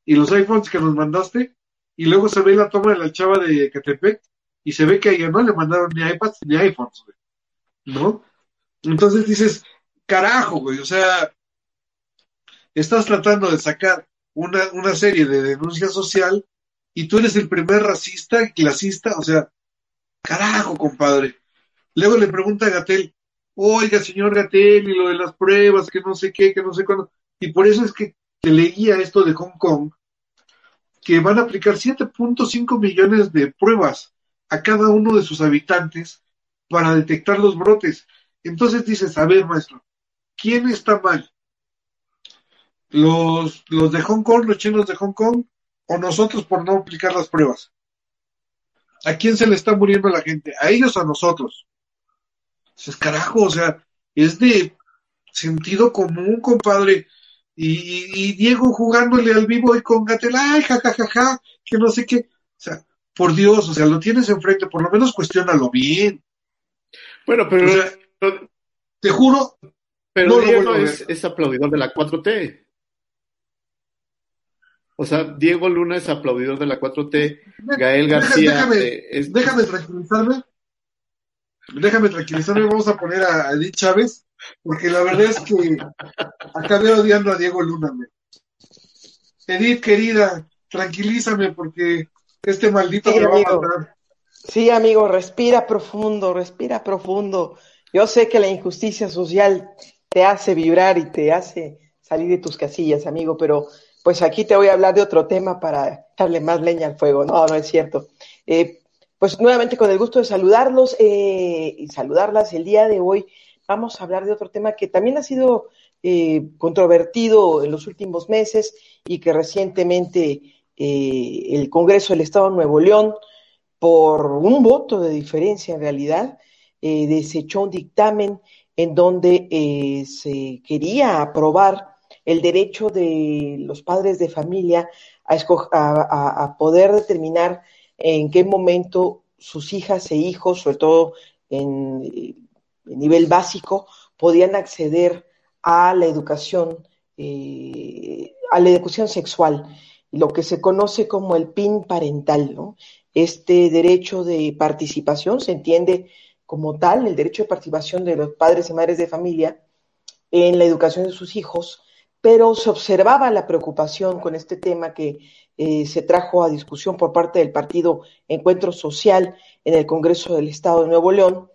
y los iPhones que nos mandaste y luego se ve la toma de la chava de Catepec y se ve que a ella no le mandaron ni iPads ni iPhones, ¿no? Entonces dices, carajo, güey, o sea, estás tratando de sacar una, una serie de denuncia social y tú eres el primer racista clasista, o sea, carajo, compadre. Luego le pregunta a Gatel, oiga, señor Gatel, y lo de las pruebas, que no sé qué, que no sé cuándo. Y por eso es que te leía esto de Hong Kong, que van a aplicar 7.5 millones de pruebas a cada uno de sus habitantes para detectar los brotes. Entonces dices, a ver, maestro, ¿quién está mal? ¿Los, los de Hong Kong, los chinos de Hong Kong, o nosotros por no aplicar las pruebas? ¿A quién se le está muriendo la gente? ¿A ellos o a nosotros? Es carajo, o sea, es de sentido común, compadre. Y, Diego jugándole al vivo y con Gatel, ay, jajajaja, que no sé qué. O sea, por Dios, o sea, lo tienes enfrente, por lo menos cuestiónalo bien. Bueno, pero te juro. Pero Diego es, aplaudidor de la 4T. O sea, Diego Luna es aplaudidor de la 4T. Gael García. Déjame, tranquilizarme. Déjame tranquilizarme. Vamos a poner a Edith Chávez. Porque la verdad es que acabé odiando a Diego Luna. Edith, querida, tranquilízame porque este maldito sí, va a matar. Sí, amigo, respira profundo, respira profundo. Yo sé que la injusticia social te hace vibrar y te hace salir de tus casillas, amigo, pero pues aquí te voy a hablar de otro tema para darle más leña al fuego. No, no es cierto. Eh, pues nuevamente con el gusto de saludarlos eh, y saludarlas el día de hoy. Vamos a hablar de otro tema que también ha sido eh, controvertido en los últimos meses y que recientemente el Congreso del Estado de Nuevo León, por un voto de diferencia en realidad, eh, desechó un dictamen en donde eh, se quería aprobar el derecho de los padres de familia a, a, poder determinar en qué momento sus hijas e hijos, sobre todo en, nivel básico, podían acceder a la educación, eh, a la educación sexual, lo que se conoce como el PIN parental, ¿no? Este derecho de participación se entiende como tal el derecho de participación de los padres y madres de familia en la educación de sus hijos, pero se observaba la preocupación con este tema que eh, se trajo a discusión por parte del partido Encuentro Social en el Congreso del Estado de Nuevo León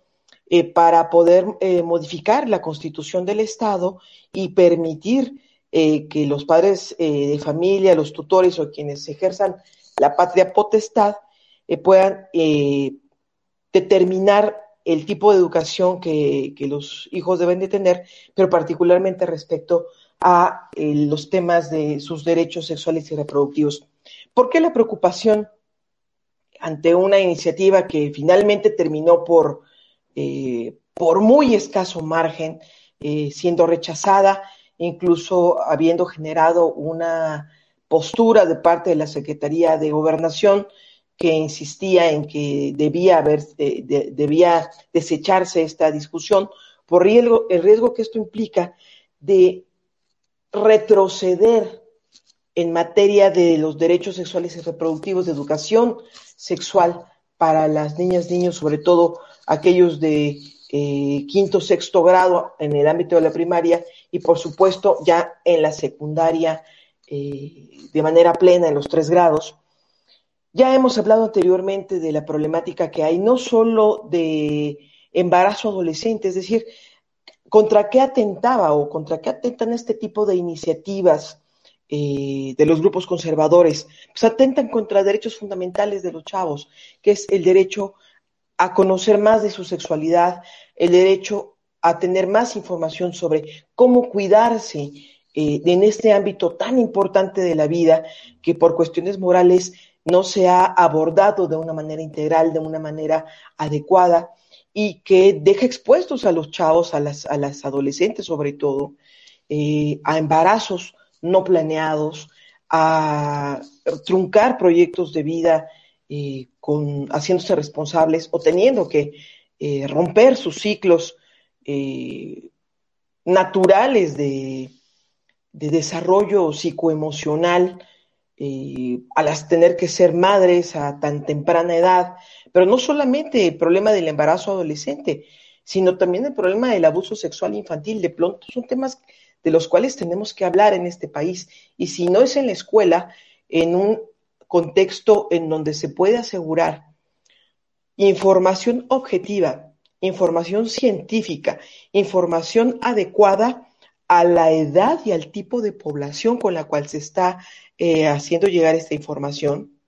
eh, para poder eh, modificar la constitución del Estado y permitir que los padres de familia, los tutores o quienes ejerzan la patria potestad puedan determinar el tipo de educación que, los hijos deben de tener, pero particularmente respecto a eh, los temas de sus derechos sexuales y reproductivos. ¿Por qué la preocupación ante una iniciativa que finalmente terminó por, eh, por muy escaso margen, eh, siendo rechazada, incluso habiendo generado una postura de parte de la Secretaría de Gobernación que insistía en que debía haber, debía desecharse esta discusión por riesgo, el riesgo que esto implica de retroceder en materia de los derechos sexuales y reproductivos de educación sexual para las niñas, niños, sobre todo aquellos de eh, quinto, sexto grado en el ámbito de la primaria y por supuesto ya en la secundaria eh, de manera plena en los tres grados. Ya hemos hablado anteriormente de la problemática que hay no solo de embarazo adolescente, es decir, contra qué atentaba o contra qué atentan este tipo de iniciativas eh, de los grupos conservadores, pues atentan contra derechos fundamentales de los chavos, que es el derecho a conocer más de su sexualidad, el derecho a tener más información sobre cómo cuidarse eh, en este ámbito tan importante de la vida que por cuestiones morales no se ha abordado de una manera integral, de una manera adecuada y que deja expuestos a los chavos, a las, adolescentes sobre todo, eh, a embarazos no planeados, a truncar proyectos de vida eh, con, haciéndose responsables o teniendo que eh, romper sus ciclos naturales de, de desarrollo psicoemocional eh, a las tener que ser madres a tan temprana edad, pero no solamente el problema del embarazo adolescente, sino también el problema del abuso sexual infantil. De pronto son temas de los cuales tenemos que hablar en este país. Y si no es en la escuela, en un contexto en donde se puede asegurar información objetiva, información científica, información adecuada a la edad y al tipo de población con la cual se está eh, haciendo llegar esta información,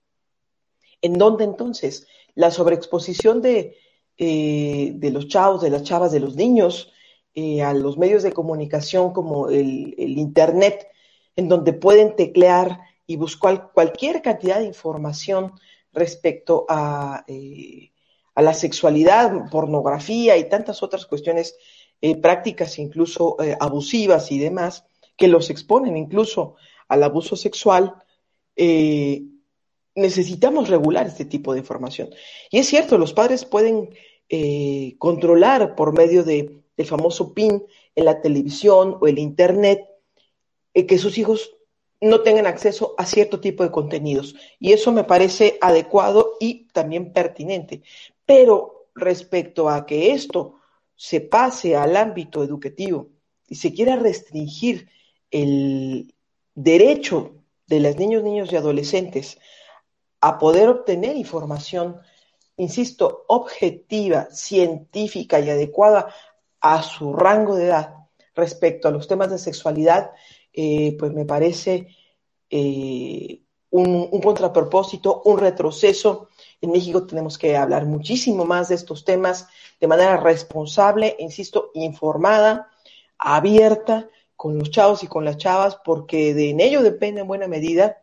en donde entonces la sobreexposición de, eh, de los chavos, de las chavas, de los niños eh, a los medios de comunicación como el, Internet, en donde pueden teclear y buscar cualquier cantidad de información respecto a, a la sexualidad, pornografía y tantas otras cuestiones prácticas incluso abusivas y demás, que los exponen incluso al abuso sexual, eh, necesitamos regular este tipo de información. Y es cierto, los padres pueden eh, controlar por medio de, del famoso PIN en la televisión o el Internet eh, que sus hijos no tengan acceso a cierto tipo de contenidos. Y eso me parece adecuado y también pertinente. Pero respecto a que esto se pase al ámbito educativo y se quiera restringir el, derecho de los niños, niños y adolescentes a poder obtener información, insisto, objetiva, científica y adecuada a su rango de edad respecto a los temas de sexualidad, eh, pues me parece eh, un, contrapropósito, un retroceso. En México tenemos que hablar muchísimo más de estos temas de manera responsable, insisto, informada, abierta, con los chavos y con las chavas, porque de en ello depende en buena medida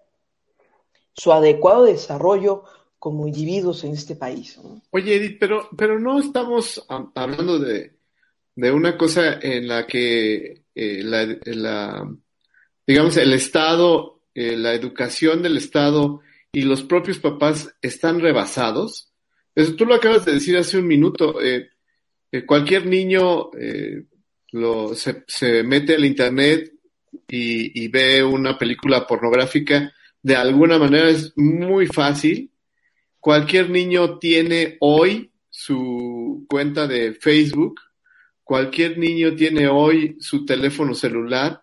su adecuado desarrollo como individuos en este país. Oye, Edith, pero, pero no estamos hablando de, una cosa en la que eh, la, digamos, el Estado, eh, la educación del Estado y los propios papás están rebasados. Eso tú lo acabas de decir hace un minuto. Eh, cualquier niño lo, se, se mete al internet y, y, ve una película pornográfica, de alguna manera es muy fácil. Cualquier niño tiene hoy su cuenta de Facebook, cualquier niño tiene hoy su teléfono celular,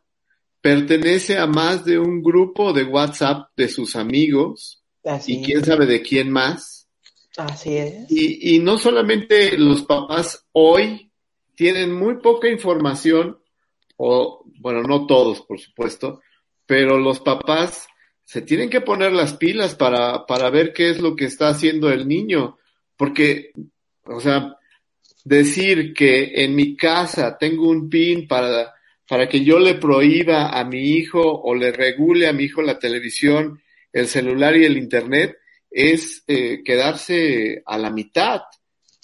pertenece a más de un grupo de WhatsApp de sus amigos y quién sabe de quién más. Así es. Y, y no solamente los papás hoy tienen muy poca información, o bueno, no todos, por supuesto, pero los papás se tienen que poner las pilas para, para ver qué es lo que está haciendo el niño, porque, o sea, decir que en mi casa tengo un pin para, para que yo le prohíba a mi hijo o le regule a mi hijo la televisión, el celular y el internet, es eh, quedarse a la mitad.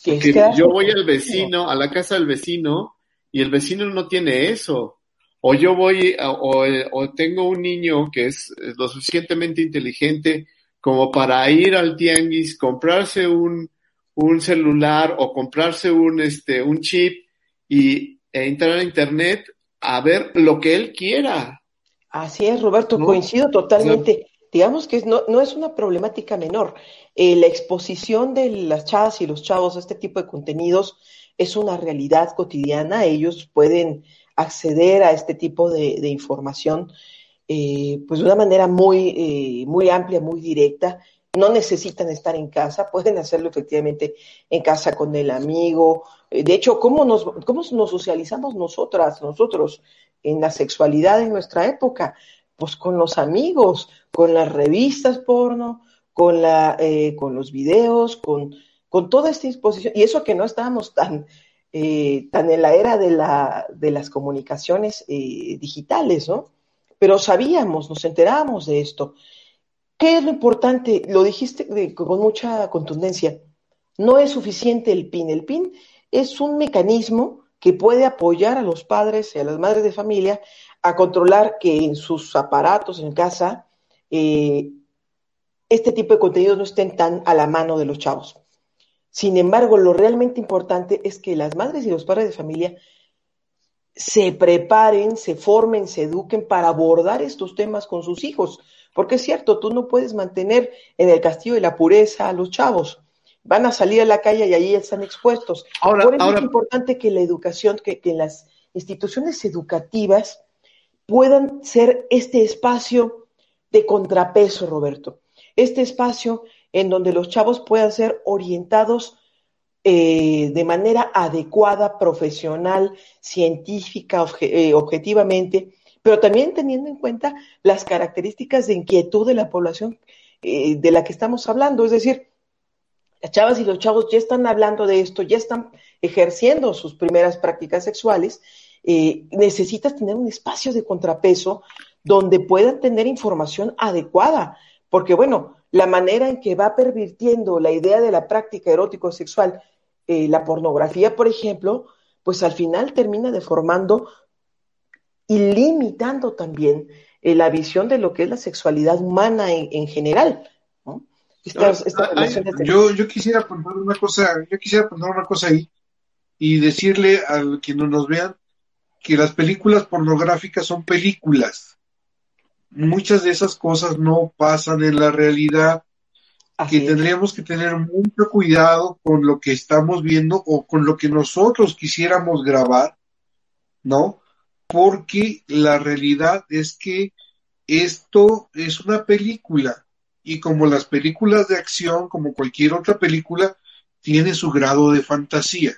Que yo voy al vecino, a la casa del vecino, y el vecino no tiene eso. O yo voy, o, o tengo un niño que es lo suficientemente inteligente como para ir al tianguis, comprarse un, un celular o comprarse un, este, un chip y e entrar a internet a ver lo que él quiera. Así es, Roberto, coincido totalmente. Digamos que no, no es una problemática menor. Eh, la exposición de las chavas y los chavos a este tipo de contenidos es una realidad cotidiana. Ellos pueden acceder a este tipo de, de información eh, pues de una manera muy, eh, muy amplia, muy directa. No necesitan estar en casa, pueden hacerlo efectivamente en casa con el amigo. Eh, de hecho, ¿cómo nos, cómo nos socializamos nosotras, nosotros, en la sexualidad en nuestra época? Pues con los amigos, con las revistas porno, con, la, con los videos, con, con toda esta disposición. Y eso que no estábamos tan, tan en la era de, la, de las comunicaciones digitales, ¿no? pero sabíamos, nos enterábamos de esto. ¿Qué es lo importante? Lo dijiste con mucha contundencia. No es suficiente el PIN. El PIN es un mecanismo que puede apoyar a los padres y a las madres de familia a controlar que en sus aparatos en casa eh, este tipo de contenidos no estén tan a la mano de los chavos. Sin embargo, lo realmente importante es que las madres y los padres de familia se preparen, se formen, se eduquen para abordar estos temas con sus hijos. Porque es cierto, tú no puedes mantener en el castillo de la pureza a los chavos. Van a salir a la calle y allí están expuestos. Ahora, Por eso es importante que la educación, que, que las instituciones educativas puedan ser este espacio de contrapeso, Roberto. Este espacio en donde los chavos puedan ser orientados eh, de manera adecuada, profesional, científica, eh, objetivamente, pero también teniendo en cuenta las características de inquietud de la población eh, de la que estamos hablando. Es decir, las chavas y los chavos ya están hablando de esto, ya están ejerciendo sus primeras prácticas sexuales. necesitas tener un espacio de contrapeso donde puedan tener información adecuada, porque bueno, la manera en que va pervirtiendo la idea de la práctica erótico sexual eh, la pornografía, por ejemplo, pues al final termina deformando y limitando también eh, la visión de lo que es la sexualidad humana en, general. yo, yo quisiera poner una cosa, yo quisiera poner una cosa ahí y decirle a quienes nos vean que las películas pornográficas son películas. Muchas de esas cosas no pasan en la realidad que tendríamos que tener mucho cuidado con lo que estamos viendo o con lo que nosotros quisiéramos grabar, ¿no? Porque la realidad es que esto es una película y como las películas de acción, como cualquier otra película, tiene su grado de fantasía.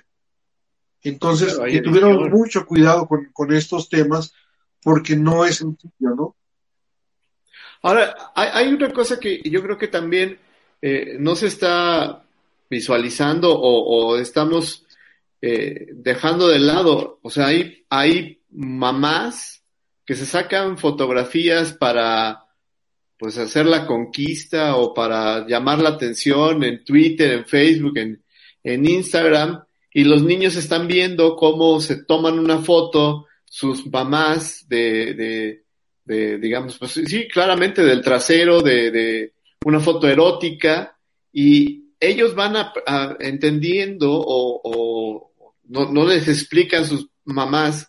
Entonces, que tuviéramos mucho cuidado con, con estos temas porque no es sencillo, ¿no? Ahora, hay, hay, una cosa que yo creo que también eh, no se está visualizando o, estamos eh, dejando de lado. O sea, hay, hay mamás que se sacan fotografías para pues hacer la conquista o para llamar la atención en Twitter, en Facebook, en, en Instagram, y los niños están viendo cómo se toman una foto sus mamás de, de, de digamos, pues sí, claramente del trasero, de, de, una foto erótica y ellos van a, entendiendo o, no, no, les explican sus mamás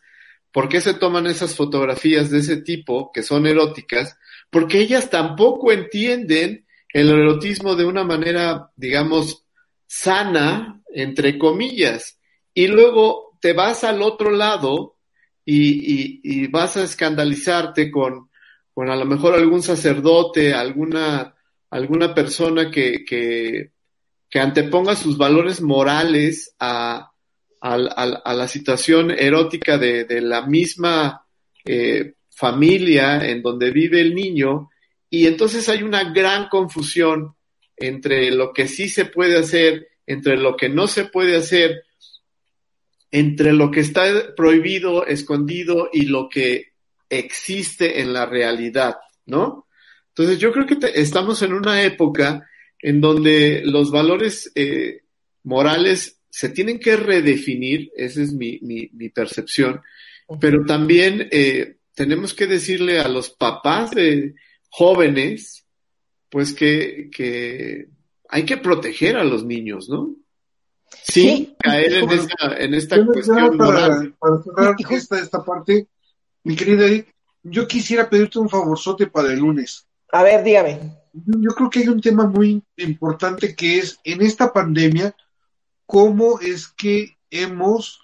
por qué se toman esas fotografías de ese tipo que son eróticas, porque ellas tampoco entienden el erotismo de una manera, digamos, sana, entre comillas, y luego te vas al otro lado y, vas a escandalizarte con, con a lo mejor algún sacerdote, alguna alguna persona que, que, que anteponga sus valores morales a, a, la situación erótica de, de la misma eh, familia en donde vive el niño, y entonces hay una gran confusión entre lo que sí se puede hacer, entre lo que no se puede hacer, entre lo que está prohibido, escondido y lo que existe en la realidad, ¿no? Entonces yo creo que estamos en una época en donde los valores eh, morales se tienen que redefinir, esa es mi, mi, mi percepción, pero también eh, tenemos que decirle a los papás de jóvenes, pues que, que hay que proteger a los niños, ¿no? Sin caer en esta, en esta cuestión para, Para cerrar esta, esta parte, mi querida Edith, yo quisiera pedirte un favorzote para el lunes. A ver, dígame. Yo creo que hay un tema muy importante que es en esta pandemia, cómo es que hemos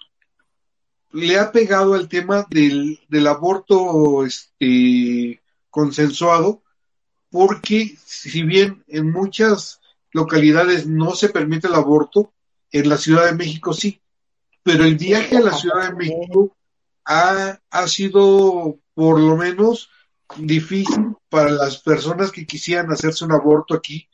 le ha pegado al tema del, del aborto este, consensuado, porque si bien en muchas localidades no se permite el aborto, en la Ciudad de México sí, pero el viaje a la Ciudad de México ha, ha sido por lo menos difícil para las personas que quisieran hacerse un aborto aquí.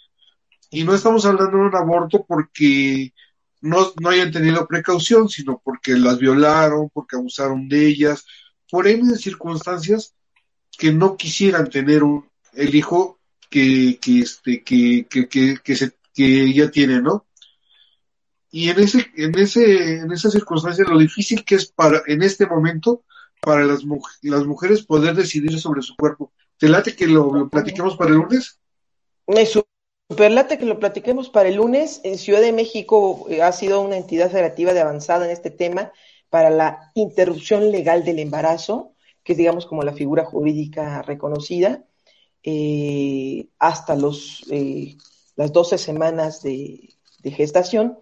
Y no estamos hablando de un aborto porque no, no hayan tenido precaución, sino porque las violaron, porque abusaron de ellas, por N circunstancias que no quisieran tener un, el hijo que, que, este, que, que, que, que, se, que ella tiene, ¿no? Y en ese, en ese, en esa circunstancia, lo difícil que es para, en este momento, para las, las mujeres poder decidir sobre su cuerpo. ¿Te late que lo, lo platiquemos para el lunes? Me superlate que lo platiquemos para el lunes. En Ciudad de México eh, ha sido una entidad federativa de avanzada en este tema para la interrupción legal del embarazo, que es digamos como la figura jurídica reconocida, eh, hasta los, eh, las 12 semanas de, gestación.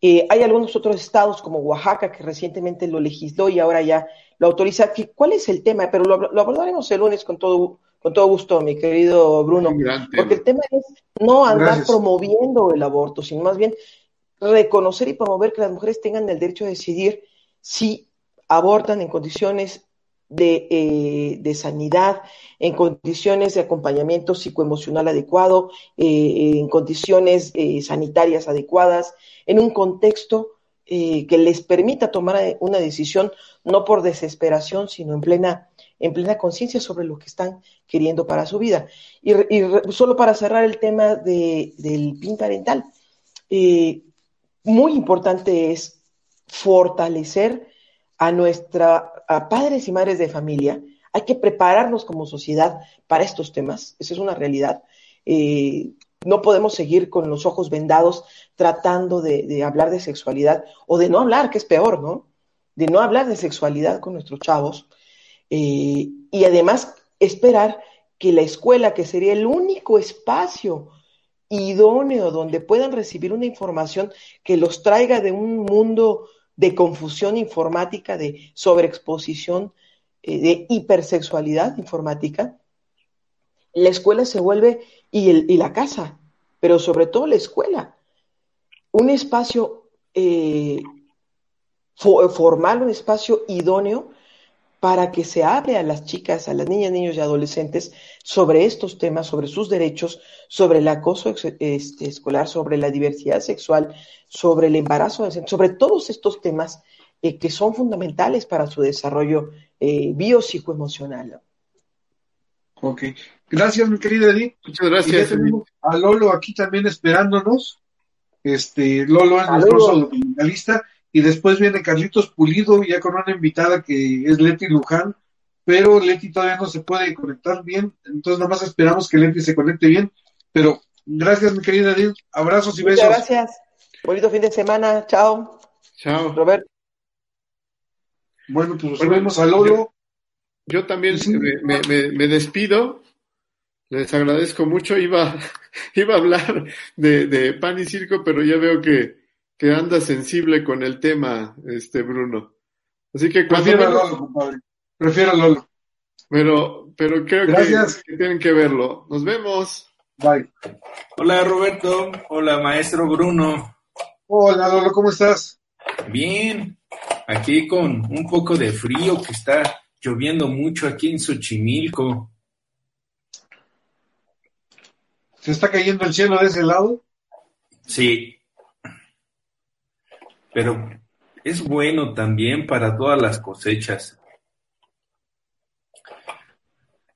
Eh, hay algunos otros estados como Oaxaca que recientemente lo legisló y ahora ya lo autoriza. ¿Cuál es el tema? Pero lo, lo abordaremos el lunes con todo, con todo gusto, mi querido Bruno, porque el tema es no andar Gracias. promoviendo el aborto, sino más bien reconocer y promover que las mujeres tengan el derecho a decidir si abortan en condiciones de, eh, de, sanidad, en condiciones de acompañamiento psicoemocional adecuado, eh, en condiciones eh, sanitarias adecuadas, en un contexto eh, que les permita tomar una decisión no por desesperación, sino en plena, en plena conciencia sobre lo que están queriendo para su vida. Y, solo para cerrar el tema de, del PIN parental, eh, muy importante es fortalecer a nuestra a padres y madres de familia. Hay que prepararnos como sociedad para estos temas. Esa es una realidad. Eh, no podemos seguir con los ojos vendados tratando de, hablar de sexualidad o de no hablar, que es peor, ¿no? De no hablar de sexualidad con nuestros chavos. Eh, y además esperar que la escuela, que sería el único espacio idóneo donde puedan recibir una información que los traiga de un mundo de confusión informática, de sobreexposición, eh, de hipersexualidad informática, la escuela se vuelve, y, el, y la casa, pero sobre todo la escuela, un espacio eh, formal, un espacio idóneo para que se hable a las chicas, a las niñas, niños y adolescentes sobre estos temas, sobre sus derechos, sobre el acoso este, escolar, sobre la diversidad sexual, sobre el embarazo, sobre todos estos temas eh, que son fundamentales para su desarrollo eh, biopsicoemocional. Ok, gracias mi querida Edith. Muchas gracias. a Lolo aquí también esperándonos. Este, Lolo es nuestro documentalista y después viene Carlitos Pulido, ya con una invitada que es Leti Luján, pero Leti todavía no se puede conectar bien, entonces nada más esperamos que Leti se conecte bien, pero gracias mi querida Edith, abrazos y besos. Muchas gracias, bonito fin de semana, chao. Chao. Robert. Bueno, pues bueno, vemos a Lolo. Yo, yo también sí. me, me, me, despido, les agradezco mucho, iba, [LAUGHS] iba a hablar de, de pan y circo, pero ya veo que que anda sensible con el tema, este Bruno. Así que cuando Prefiero a Lolo, compadre. Prefiero a Lolo. Pero, pero creo Gracias. que, que, tienen que verlo. Nos vemos. Bye. Hola Roberto. Hola maestro Bruno. Hola Lolo, ¿cómo estás? Bien. Aquí con un poco de frío que está lloviendo mucho aquí en Xochimilco. ¿Se está cayendo el cielo de ese lado? Sí, pero es bueno también para todas las cosechas.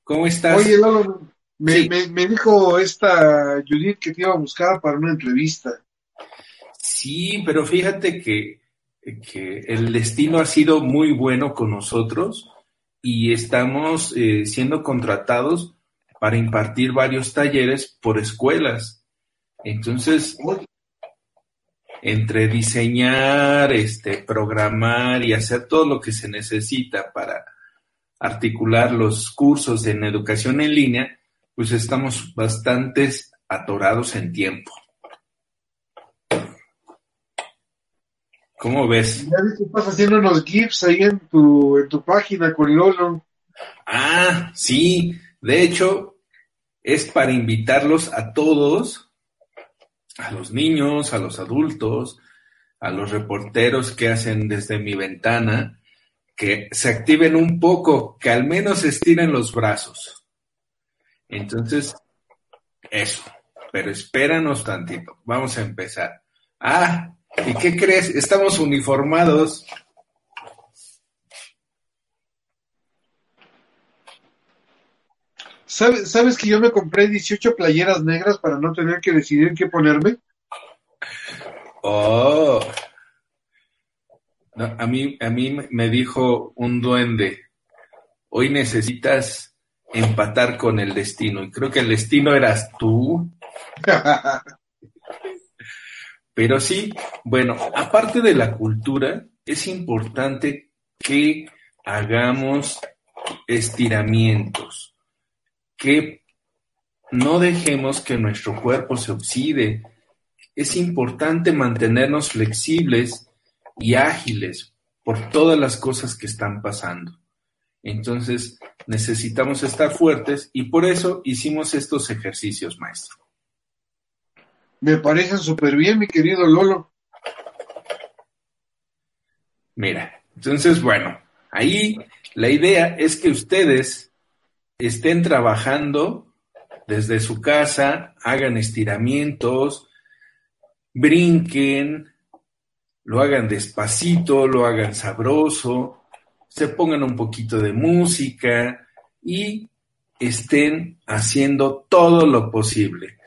¿Cómo estás? Oye, Lolo, me, me, dijo esta Judith que te iba a buscar para una entrevista. Sí, pero fíjate que, que el destino ha sido muy bueno con nosotros y estamos eh, siendo contratados para impartir varios talleres por escuelas. Entonces, entre diseñar, este, programar y hacer todo lo que se necesita para articular los cursos en educación en línea, pues estamos bastante atorados en tiempo. ¿Cómo ves? Ya vi que estás haciendo unos GIFs ahí en tu, en tu página con Lolo. Ah, sí. De hecho, es para invitarlos a todos, a los niños, a los adultos, a los reporteros que hacen desde mi ventana, que se activen un poco, que al menos estiren los brazos. Entonces, eso. Pero espéranos tantito. Vamos a empezar. Ah, ¿y qué crees? Estamos uniformados. ¿Sabes, ¿Sabes que yo me compré 18 playeras negras para no tener que decidir qué ponerme? Oh, a, mí, a mí me dijo un duende, hoy necesitas empatar con el destino. Y creo que el destino eras tú. [LAUGHS] Pero sí, bueno, aparte de la cultura, es importante que hagamos estiramientos, que no dejemos que nuestro cuerpo se oxide. Es importante mantenernos flexibles y ágiles por todas las cosas que están pasando. Entonces, necesitamos estar fuertes y por eso hicimos estos ejercicios, maestro. Me parecen súper bien, mi querido Lolo. Mira, entonces, bueno, ahí la idea es que ustedes estén trabajando desde su casa, hagan estiramientos, brinquen, lo hagan despacito, lo hagan sabroso, se pongan un poquito de música y estén haciendo todo lo posible.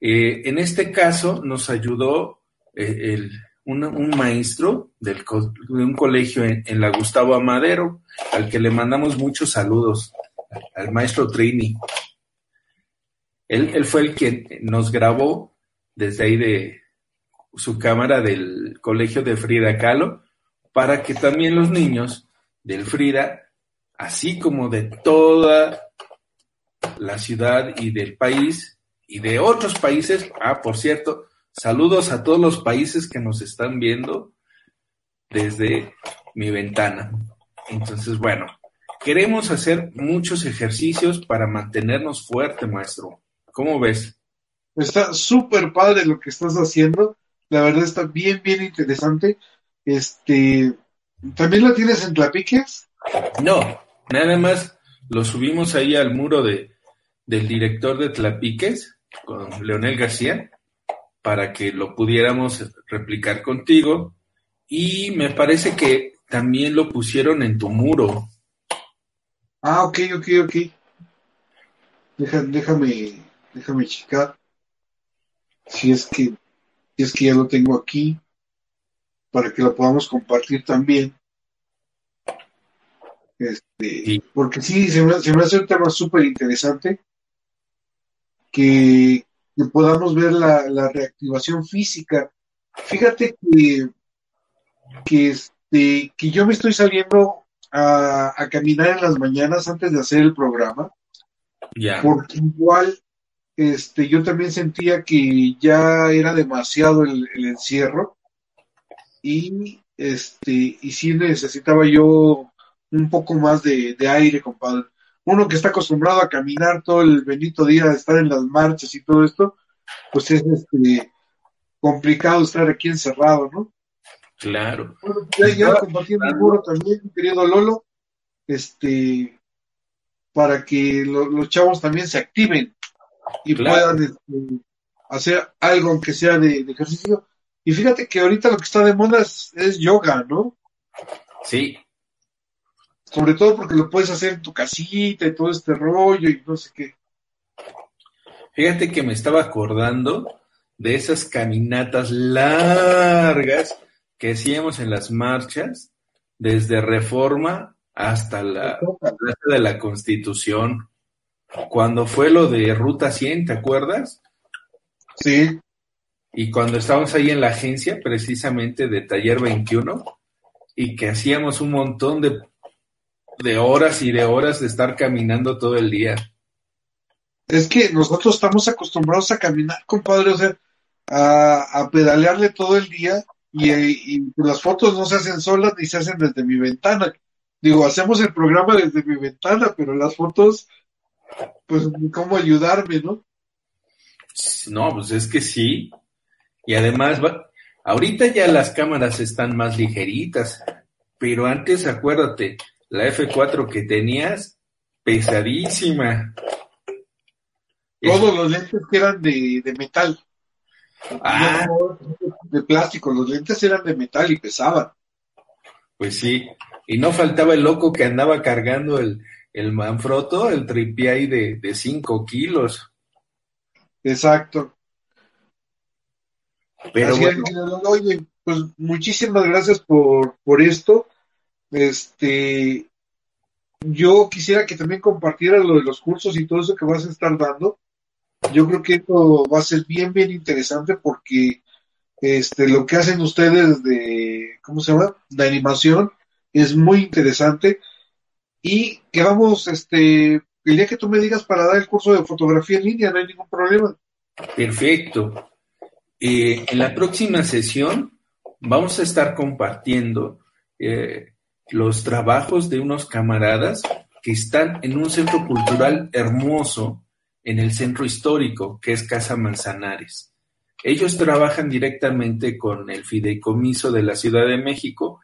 Eh, en este caso nos ayudó eh, un, maestro del, de un colegio en, la Gustavo Amadero, al que le mandamos muchos saludos, al maestro Trini. Él, fue el que nos grabó desde ahí de, su cámara del colegio de Frida Kahlo para que también los niños del Frida, así como de toda la ciudad y del país y de otros países, ah, por cierto, saludos a todos los países que nos están viendo desde mi ventana. Entonces, bueno, queremos hacer muchos ejercicios para mantenernos fuerte, maestro. ¿Cómo ves? Está súper padre lo que estás haciendo la verdad está bien, bien interesante. Este, ¿también lo tienes en Tlapiques? No, nada más lo subimos ahí al muro de, del director de Tlapiques, con Leonel García, para que lo pudiéramos replicar contigo. Y me parece que también lo pusieron en tu muro. Ah, ok, ok, ok. déjame, déjame checar. Si es que es que ya lo tengo aquí para que lo podamos compartir también. Este, Porque sí, se me, hace un tema súper interesante que, podamos ver la, reactivación física. Fíjate que, que, este, que yo me estoy saliendo a, a, caminar en las mañanas antes de hacer el programa. Porque igual este, yo también sentía que ya era demasiado el, encierro y este, y sí necesitaba yo un poco más de, aire, compadre. Uno que está acostumbrado a caminar todo el bendito día, a estar en las marchas y todo esto, pues es este complicado estar aquí encerrado, ¿no? Claro. Bueno, ya, ya compartí mi muro también, querido Lolo, este, para que los chavos también se activen y puedan este, hacer algo aunque sea de, ejercicio. Y fíjate que ahorita lo que está de moda es, es yoga, ¿no? Sí, Sobre todo porque lo puedes hacer en tu casita y todo este rollo y no sé qué. fíjate que me estaba acordando de esas caminatas largas que hacíamos en las marchas, desde Reforma hasta la de la Constitución, cuando fue lo de Ruta 100, ¿te acuerdas? Sí, Y cuando estábamos ahí en la agencia, precisamente de Taller 21, y que hacíamos un montón de, de horas y de horas de estar caminando todo el día. es que nosotros estamos acostumbrados a caminar, compadre, o sea, a, a pedalearle todo el día y, y las fotos no se hacen solas ni se hacen desde mi ventana. Digo, hacemos el programa desde mi ventana, pero las fotos, pues, cómo ayudarme, ¿no? No, pues es que sí. Y además, va- ahorita ya las cámaras están más ligeritas, pero antes, acuérdate, la F4 que tenías, pesadísima. Todos los lentes que eran de, de metal, Ah, no de plástico, los lentes eran de metal y pesaban. pues sí. Y no faltaba el loco que andaba cargando el, el Manfrotto, el tripié ahí de, de 5 kilos. Exacto. Pero bueno, es, oye, pues muchísimas gracias por, por esto. Este, yo quisiera que también compartieras lo de los cursos y todo eso que vas a estar dando. Yo creo que esto va a ser bien, bien interesante porque este, lo que hacen ustedes de, ¿cómo se llama? De animación es muy interesante. Y que vamos, este, el día que tú me digas para dar el curso de fotografía en línea, no hay ningún problema. Perfecto. Eh, en la próxima sesión vamos a estar compartiendo eh, los trabajos de unos camaradas que están en un centro cultural hermoso en el centro histórico, que es Casa Manzanares. Ellos trabajan directamente con el fideicomiso de la Ciudad de México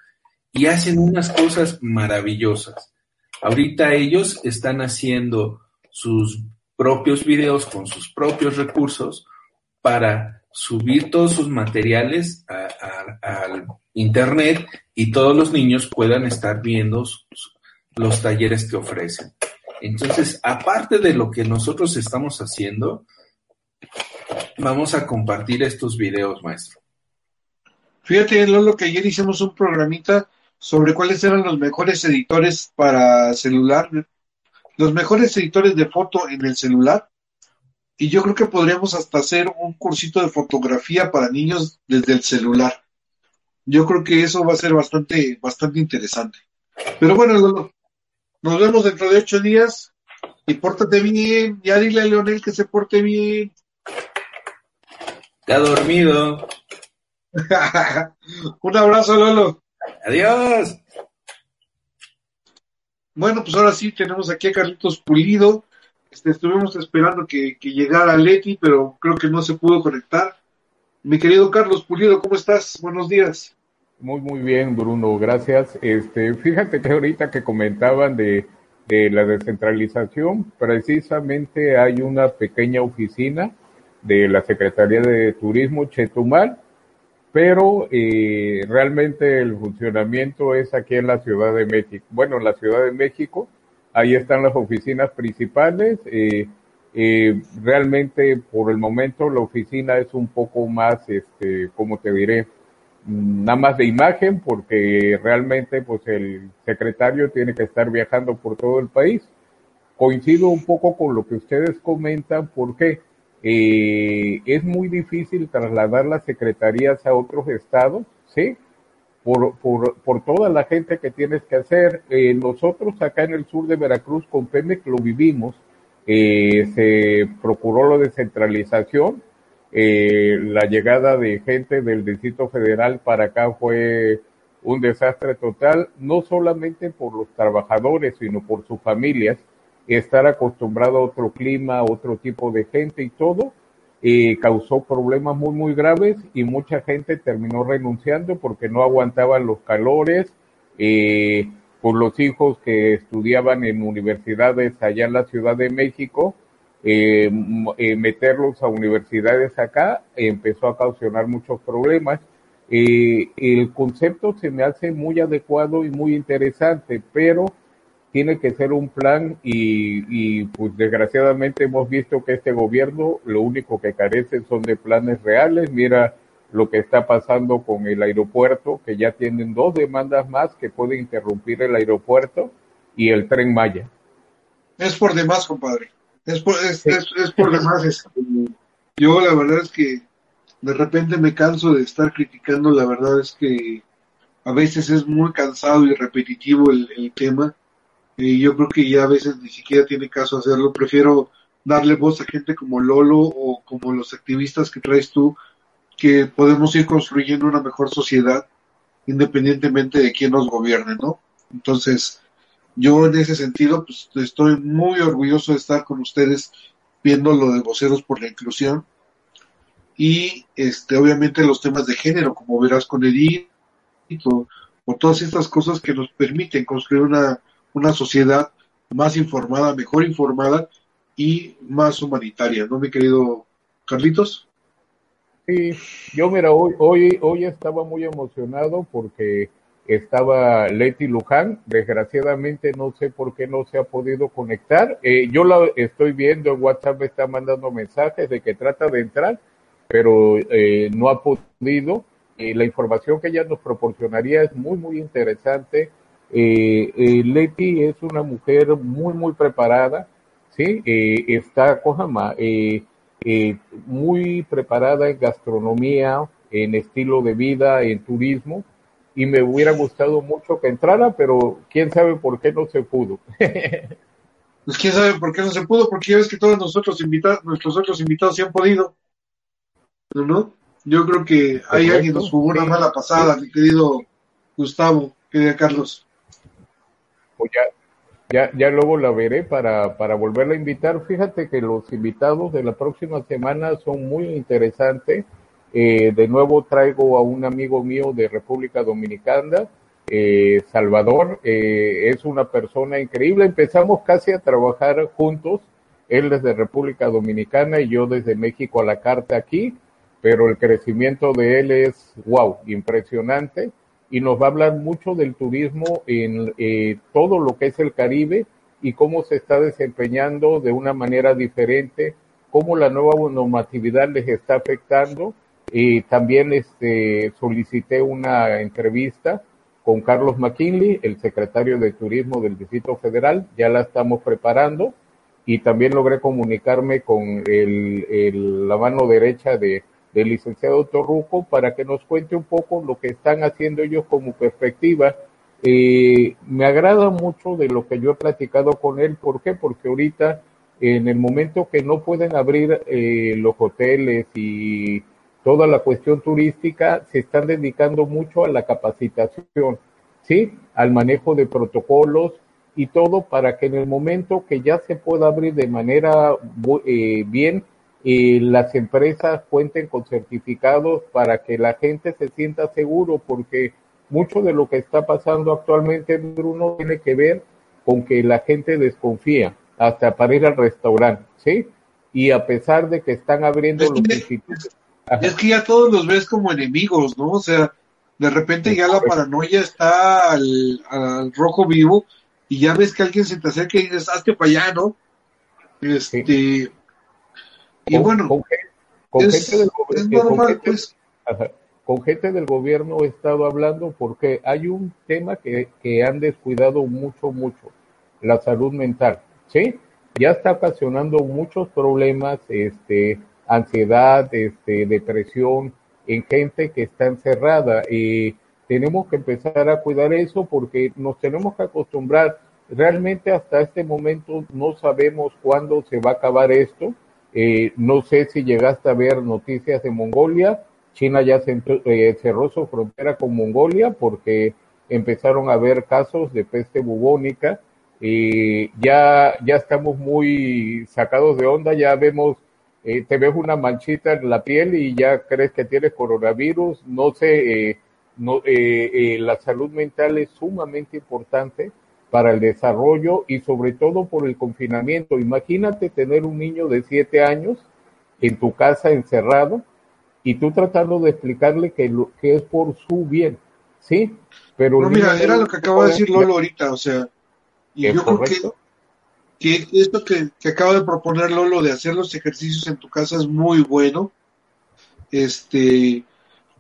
y hacen unas cosas maravillosas. Ahorita ellos están haciendo sus propios videos con sus propios recursos para subir todos sus materiales al internet y todos los niños puedan estar viendo los talleres que ofrecen. Entonces, aparte de lo que nosotros estamos haciendo, vamos a compartir estos videos, maestro. Fíjate, Lolo, que ayer hicimos un programita sobre cuáles eran los mejores editores para celular, los mejores editores de foto en el celular. Y yo creo que podríamos hasta hacer un cursito de fotografía para niños desde el celular. Yo creo que eso va a ser bastante, bastante interesante. Pero bueno, Lolo, nos vemos dentro de ocho días y pórtate bien. Ya dile a Leonel que se porte bien. ¿Te ha dormido? [LAUGHS] un abrazo, Lolo. Adiós. Bueno, pues ahora sí tenemos aquí a Carlitos Pulido. Este, estuvimos esperando que, que llegara Leti, pero creo que no se pudo conectar. Mi querido Carlos Pulido, ¿cómo estás? Buenos días. Muy, muy bien, Bruno, gracias. Este, fíjate que ahorita que comentaban de, de la descentralización, precisamente hay una pequeña oficina de la Secretaría de Turismo Chetumal, pero eh, realmente el funcionamiento es aquí en la Ciudad de México. Bueno, en la Ciudad de México, ahí están las oficinas principales. eh, eh, realmente por el momento la oficina es un poco más, este, ¿cómo te diré? Mm, Nada más de imagen, porque realmente pues el secretario tiene que estar viajando por todo el país. Coincido un poco con lo que ustedes comentan, porque eh, es muy difícil trasladar las secretarías a otros estados, ¿sí? Por, por, por toda la gente que tienes que hacer. Eh, nosotros acá en el sur de Veracruz con Pemex lo vivimos, eh, se procuró la descentralización, eh, la llegada de gente del Distrito Federal para acá fue un desastre total, no solamente por los trabajadores, sino por sus familias, estar acostumbrado a otro clima, otro tipo de gente y todo, causó problemas muy, muy graves y mucha gente terminó renunciando porque no aguantaban los calores, por los hijos que estudiaban en universidades allá en la Ciudad de México, eh, eh, meterlos a universidades acá, empezó a ocasionar muchos problemas. El concepto se me hace muy adecuado y muy interesante, pero tiene que ser un plan y, y, pues desgraciadamente hemos visto que este gobierno lo único que carece son de planes reales. Mira lo que está pasando con el aeropuerto, que ya tienen dos demandas más que pueden interrumpir el aeropuerto y el tren Maya. Es por demás, compadre. Es por, es, es, es por demás. Este, yo la verdad es que de repente me canso de estar criticando, la verdad es que a veces es muy cansado y repetitivo el, el tema. Y yo creo que ya a veces ni siquiera tiene caso hacerlo. Prefiero darle voz a gente como Lolo o como los activistas que traes tú, que podemos ir construyendo una mejor sociedad independientemente de quién nos gobierne, ¿no? Entonces, yo en ese sentido, pues estoy muy orgulloso de estar con ustedes viendo lo de voceros por la inclusión y este obviamente los temas de género, como verás con Edith, o, o todas estas cosas que nos permiten construir una, una sociedad más informada, mejor informada y más humanitaria, ¿no, mi querido Carlitos? Sí, yo mira, hoy, hoy, hoy estaba muy emocionado porque estaba Leti Luján, desgraciadamente no sé por qué no se ha podido conectar. Eh, yo la estoy viendo en WhatsApp, me está mandando mensajes de que trata de entrar, pero eh, no ha podido. Eh, la información que ella nos proporcionaría es muy, muy interesante. Leti es una mujer muy, muy preparada, ¿sí? está, Cojama, muy preparada en gastronomía, en estilo de vida, en turismo y me hubiera gustado mucho que entrara, pero quién sabe por qué no se pudo. [LAUGHS] pues quién sabe por qué no se pudo, porque ya ves que todos nosotros invitados, nuestros otros invitados se han podido. ¿No? Yo creo que hay alguien nos jugó una mala pasada, mi querido Gustavo, querido Carlos. Pues ya, ya, ya luego la veré para, para volverla a invitar. Fíjate que los invitados de la próxima semana son muy interesantes eh, de nuevo traigo a un amigo mío de República Dominicana, eh, Salvador, eh, es una persona increíble. Empezamos casi a trabajar juntos, él desde República Dominicana y yo desde México a la carta aquí, pero el crecimiento de él es, wow, impresionante y nos va a hablar mucho del turismo en eh, todo lo que es el Caribe y cómo se está desempeñando de una manera diferente, cómo la nueva normatividad les está afectando. Y también este, solicité una entrevista con Carlos McKinley, el secretario de Turismo del Distrito Federal, ya la estamos preparando y también logré comunicarme con el, la mano derecha de, del licenciado Torruco para que nos cuente un poco lo que están haciendo ellos como perspectiva. Eh, me agrada mucho de lo que yo he platicado con él, ¿por qué? Porque ahorita en el momento que no pueden abrir eh, los hoteles y toda la cuestión turística se están dedicando mucho a la capacitación, ¿sí? Al manejo de protocolos y todo para que en el momento que ya se pueda abrir de manera eh, bien, eh, las empresas cuenten con certificados para que la gente se sienta seguro, porque mucho de lo que está pasando actualmente, Bruno, tiene que ver con que la gente desconfía hasta para ir al restaurante, ¿sí? Y a pesar de que están abriendo los institutos es que ya todos los ves como enemigos, ¿no? O sea, de repente ya la paranoia está al, al rojo vivo y ya ves que alguien se te acerca y dices, hazte para allá, ¿no? Este, sí. Y con, bueno, con, con es, gente del, es con normal, gente- pues. Ajá. Con gente del gobierno he estado hablando porque hay un tema que, que han descuidado mucho, mucho, la salud mental, ¿sí? Ya está ocasionando muchos problemas, este, ansiedad, este, depresión en gente que está encerrada y tenemos que empezar a cuidar eso porque nos tenemos que acostumbrar. Realmente hasta este momento no sabemos cuándo se va a acabar esto. Eh, no sé si llegaste a ver noticias de Mongolia. China ya eh, cerró su frontera con Mongolia porque empezaron a haber casos de peste bubónica. Y ya, ya estamos muy sacados de onda, ya vemos eh, te ves una manchita en la piel y ya crees que tienes coronavirus. No sé, eh, no, eh, eh, la salud mental es sumamente importante para el desarrollo y sobre todo por el confinamiento. Imagínate tener un niño de siete años en tu casa encerrado y tú tratando de explicarle que, lo, que es por su bien, ¿sí? Pero no, mira, era lo que acaba de decir Lolo ahorita, o sea, y yo creo que, que esto que, que acaba de proponer Lolo de hacer los ejercicios en tu casa es muy bueno. Este,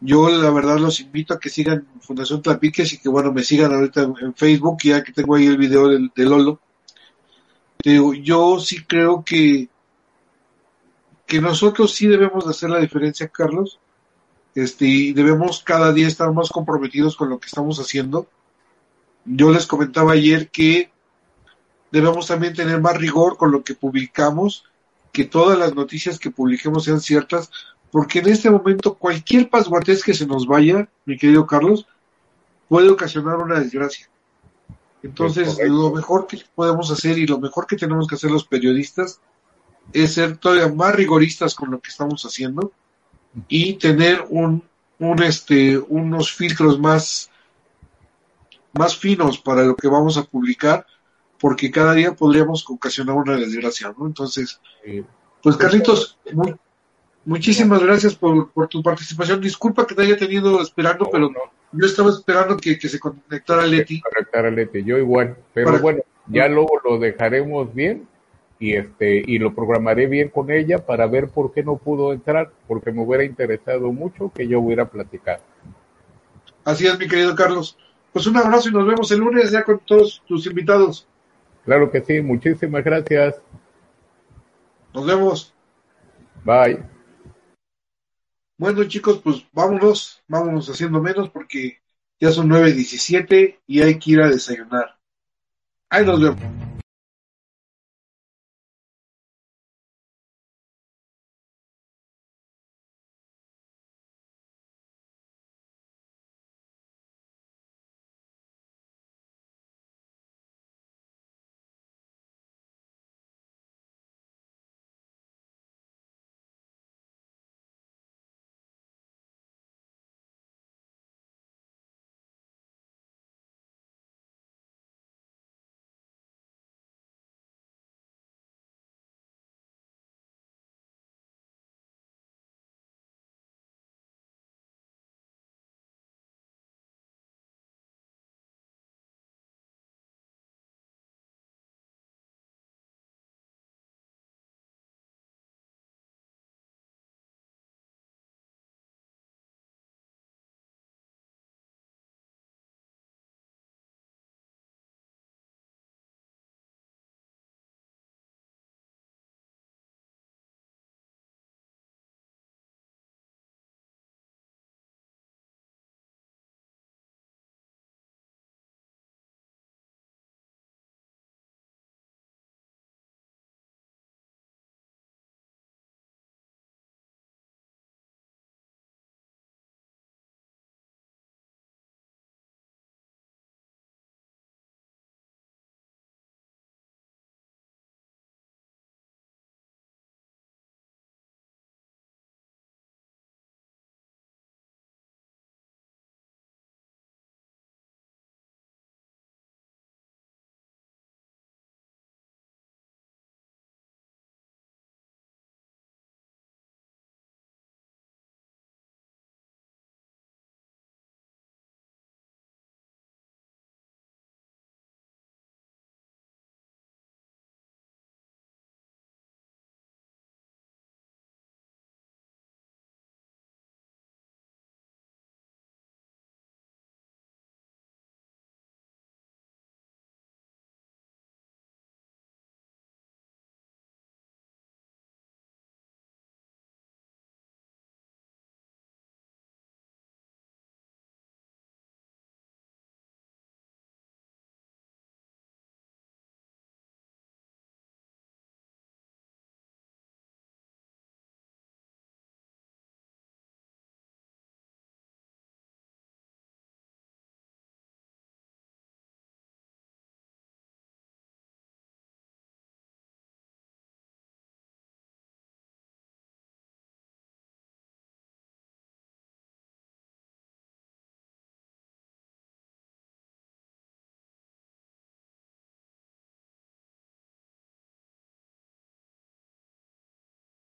yo la verdad los invito a que sigan Fundación Tlapiques y que bueno, me sigan ahorita en, Facebook, ya que tengo ahí el video de, de Lolo. Digo, yo sí creo que, que nosotros sí debemos hacer la diferencia, Carlos. Este, y debemos cada día estar más comprometidos con lo que estamos haciendo. Yo les comentaba ayer que debemos también tener más rigor con lo que publicamos, que todas las noticias que publiquemos sean ciertas, porque en este momento cualquier pasguatés que se nos vaya, mi querido Carlos, puede ocasionar una desgracia. Entonces, lo mejor que podemos hacer y lo mejor que tenemos que hacer los periodistas es ser todavía más rigoristas con lo que estamos haciendo y tener un, un este, unos filtros más, más finos para lo que vamos a publicar, porque cada día podríamos ocasionar una desgracia, ¿no? Entonces, pues Carlitos, muy, Muchísimas gracias por, por, tu participación. Disculpa que te haya tenido esperando, pero yo estaba esperando que, que se conectara Leti. Conectara Leti, yo igual. Pero bueno, ya luego lo dejaremos bien y este y lo programaré bien con ella para ver por qué no pudo entrar, porque me hubiera interesado mucho que yo hubiera platicado. Así es, mi querido Carlos. Pues un abrazo y nos vemos el lunes ya con todos tus invitados. Claro que sí, muchísimas gracias. Nos vemos. Bye. Bueno, chicos, pues vámonos, vámonos haciendo menos porque ya son 9.17 y hay que ir a desayunar. Ahí nos vemos.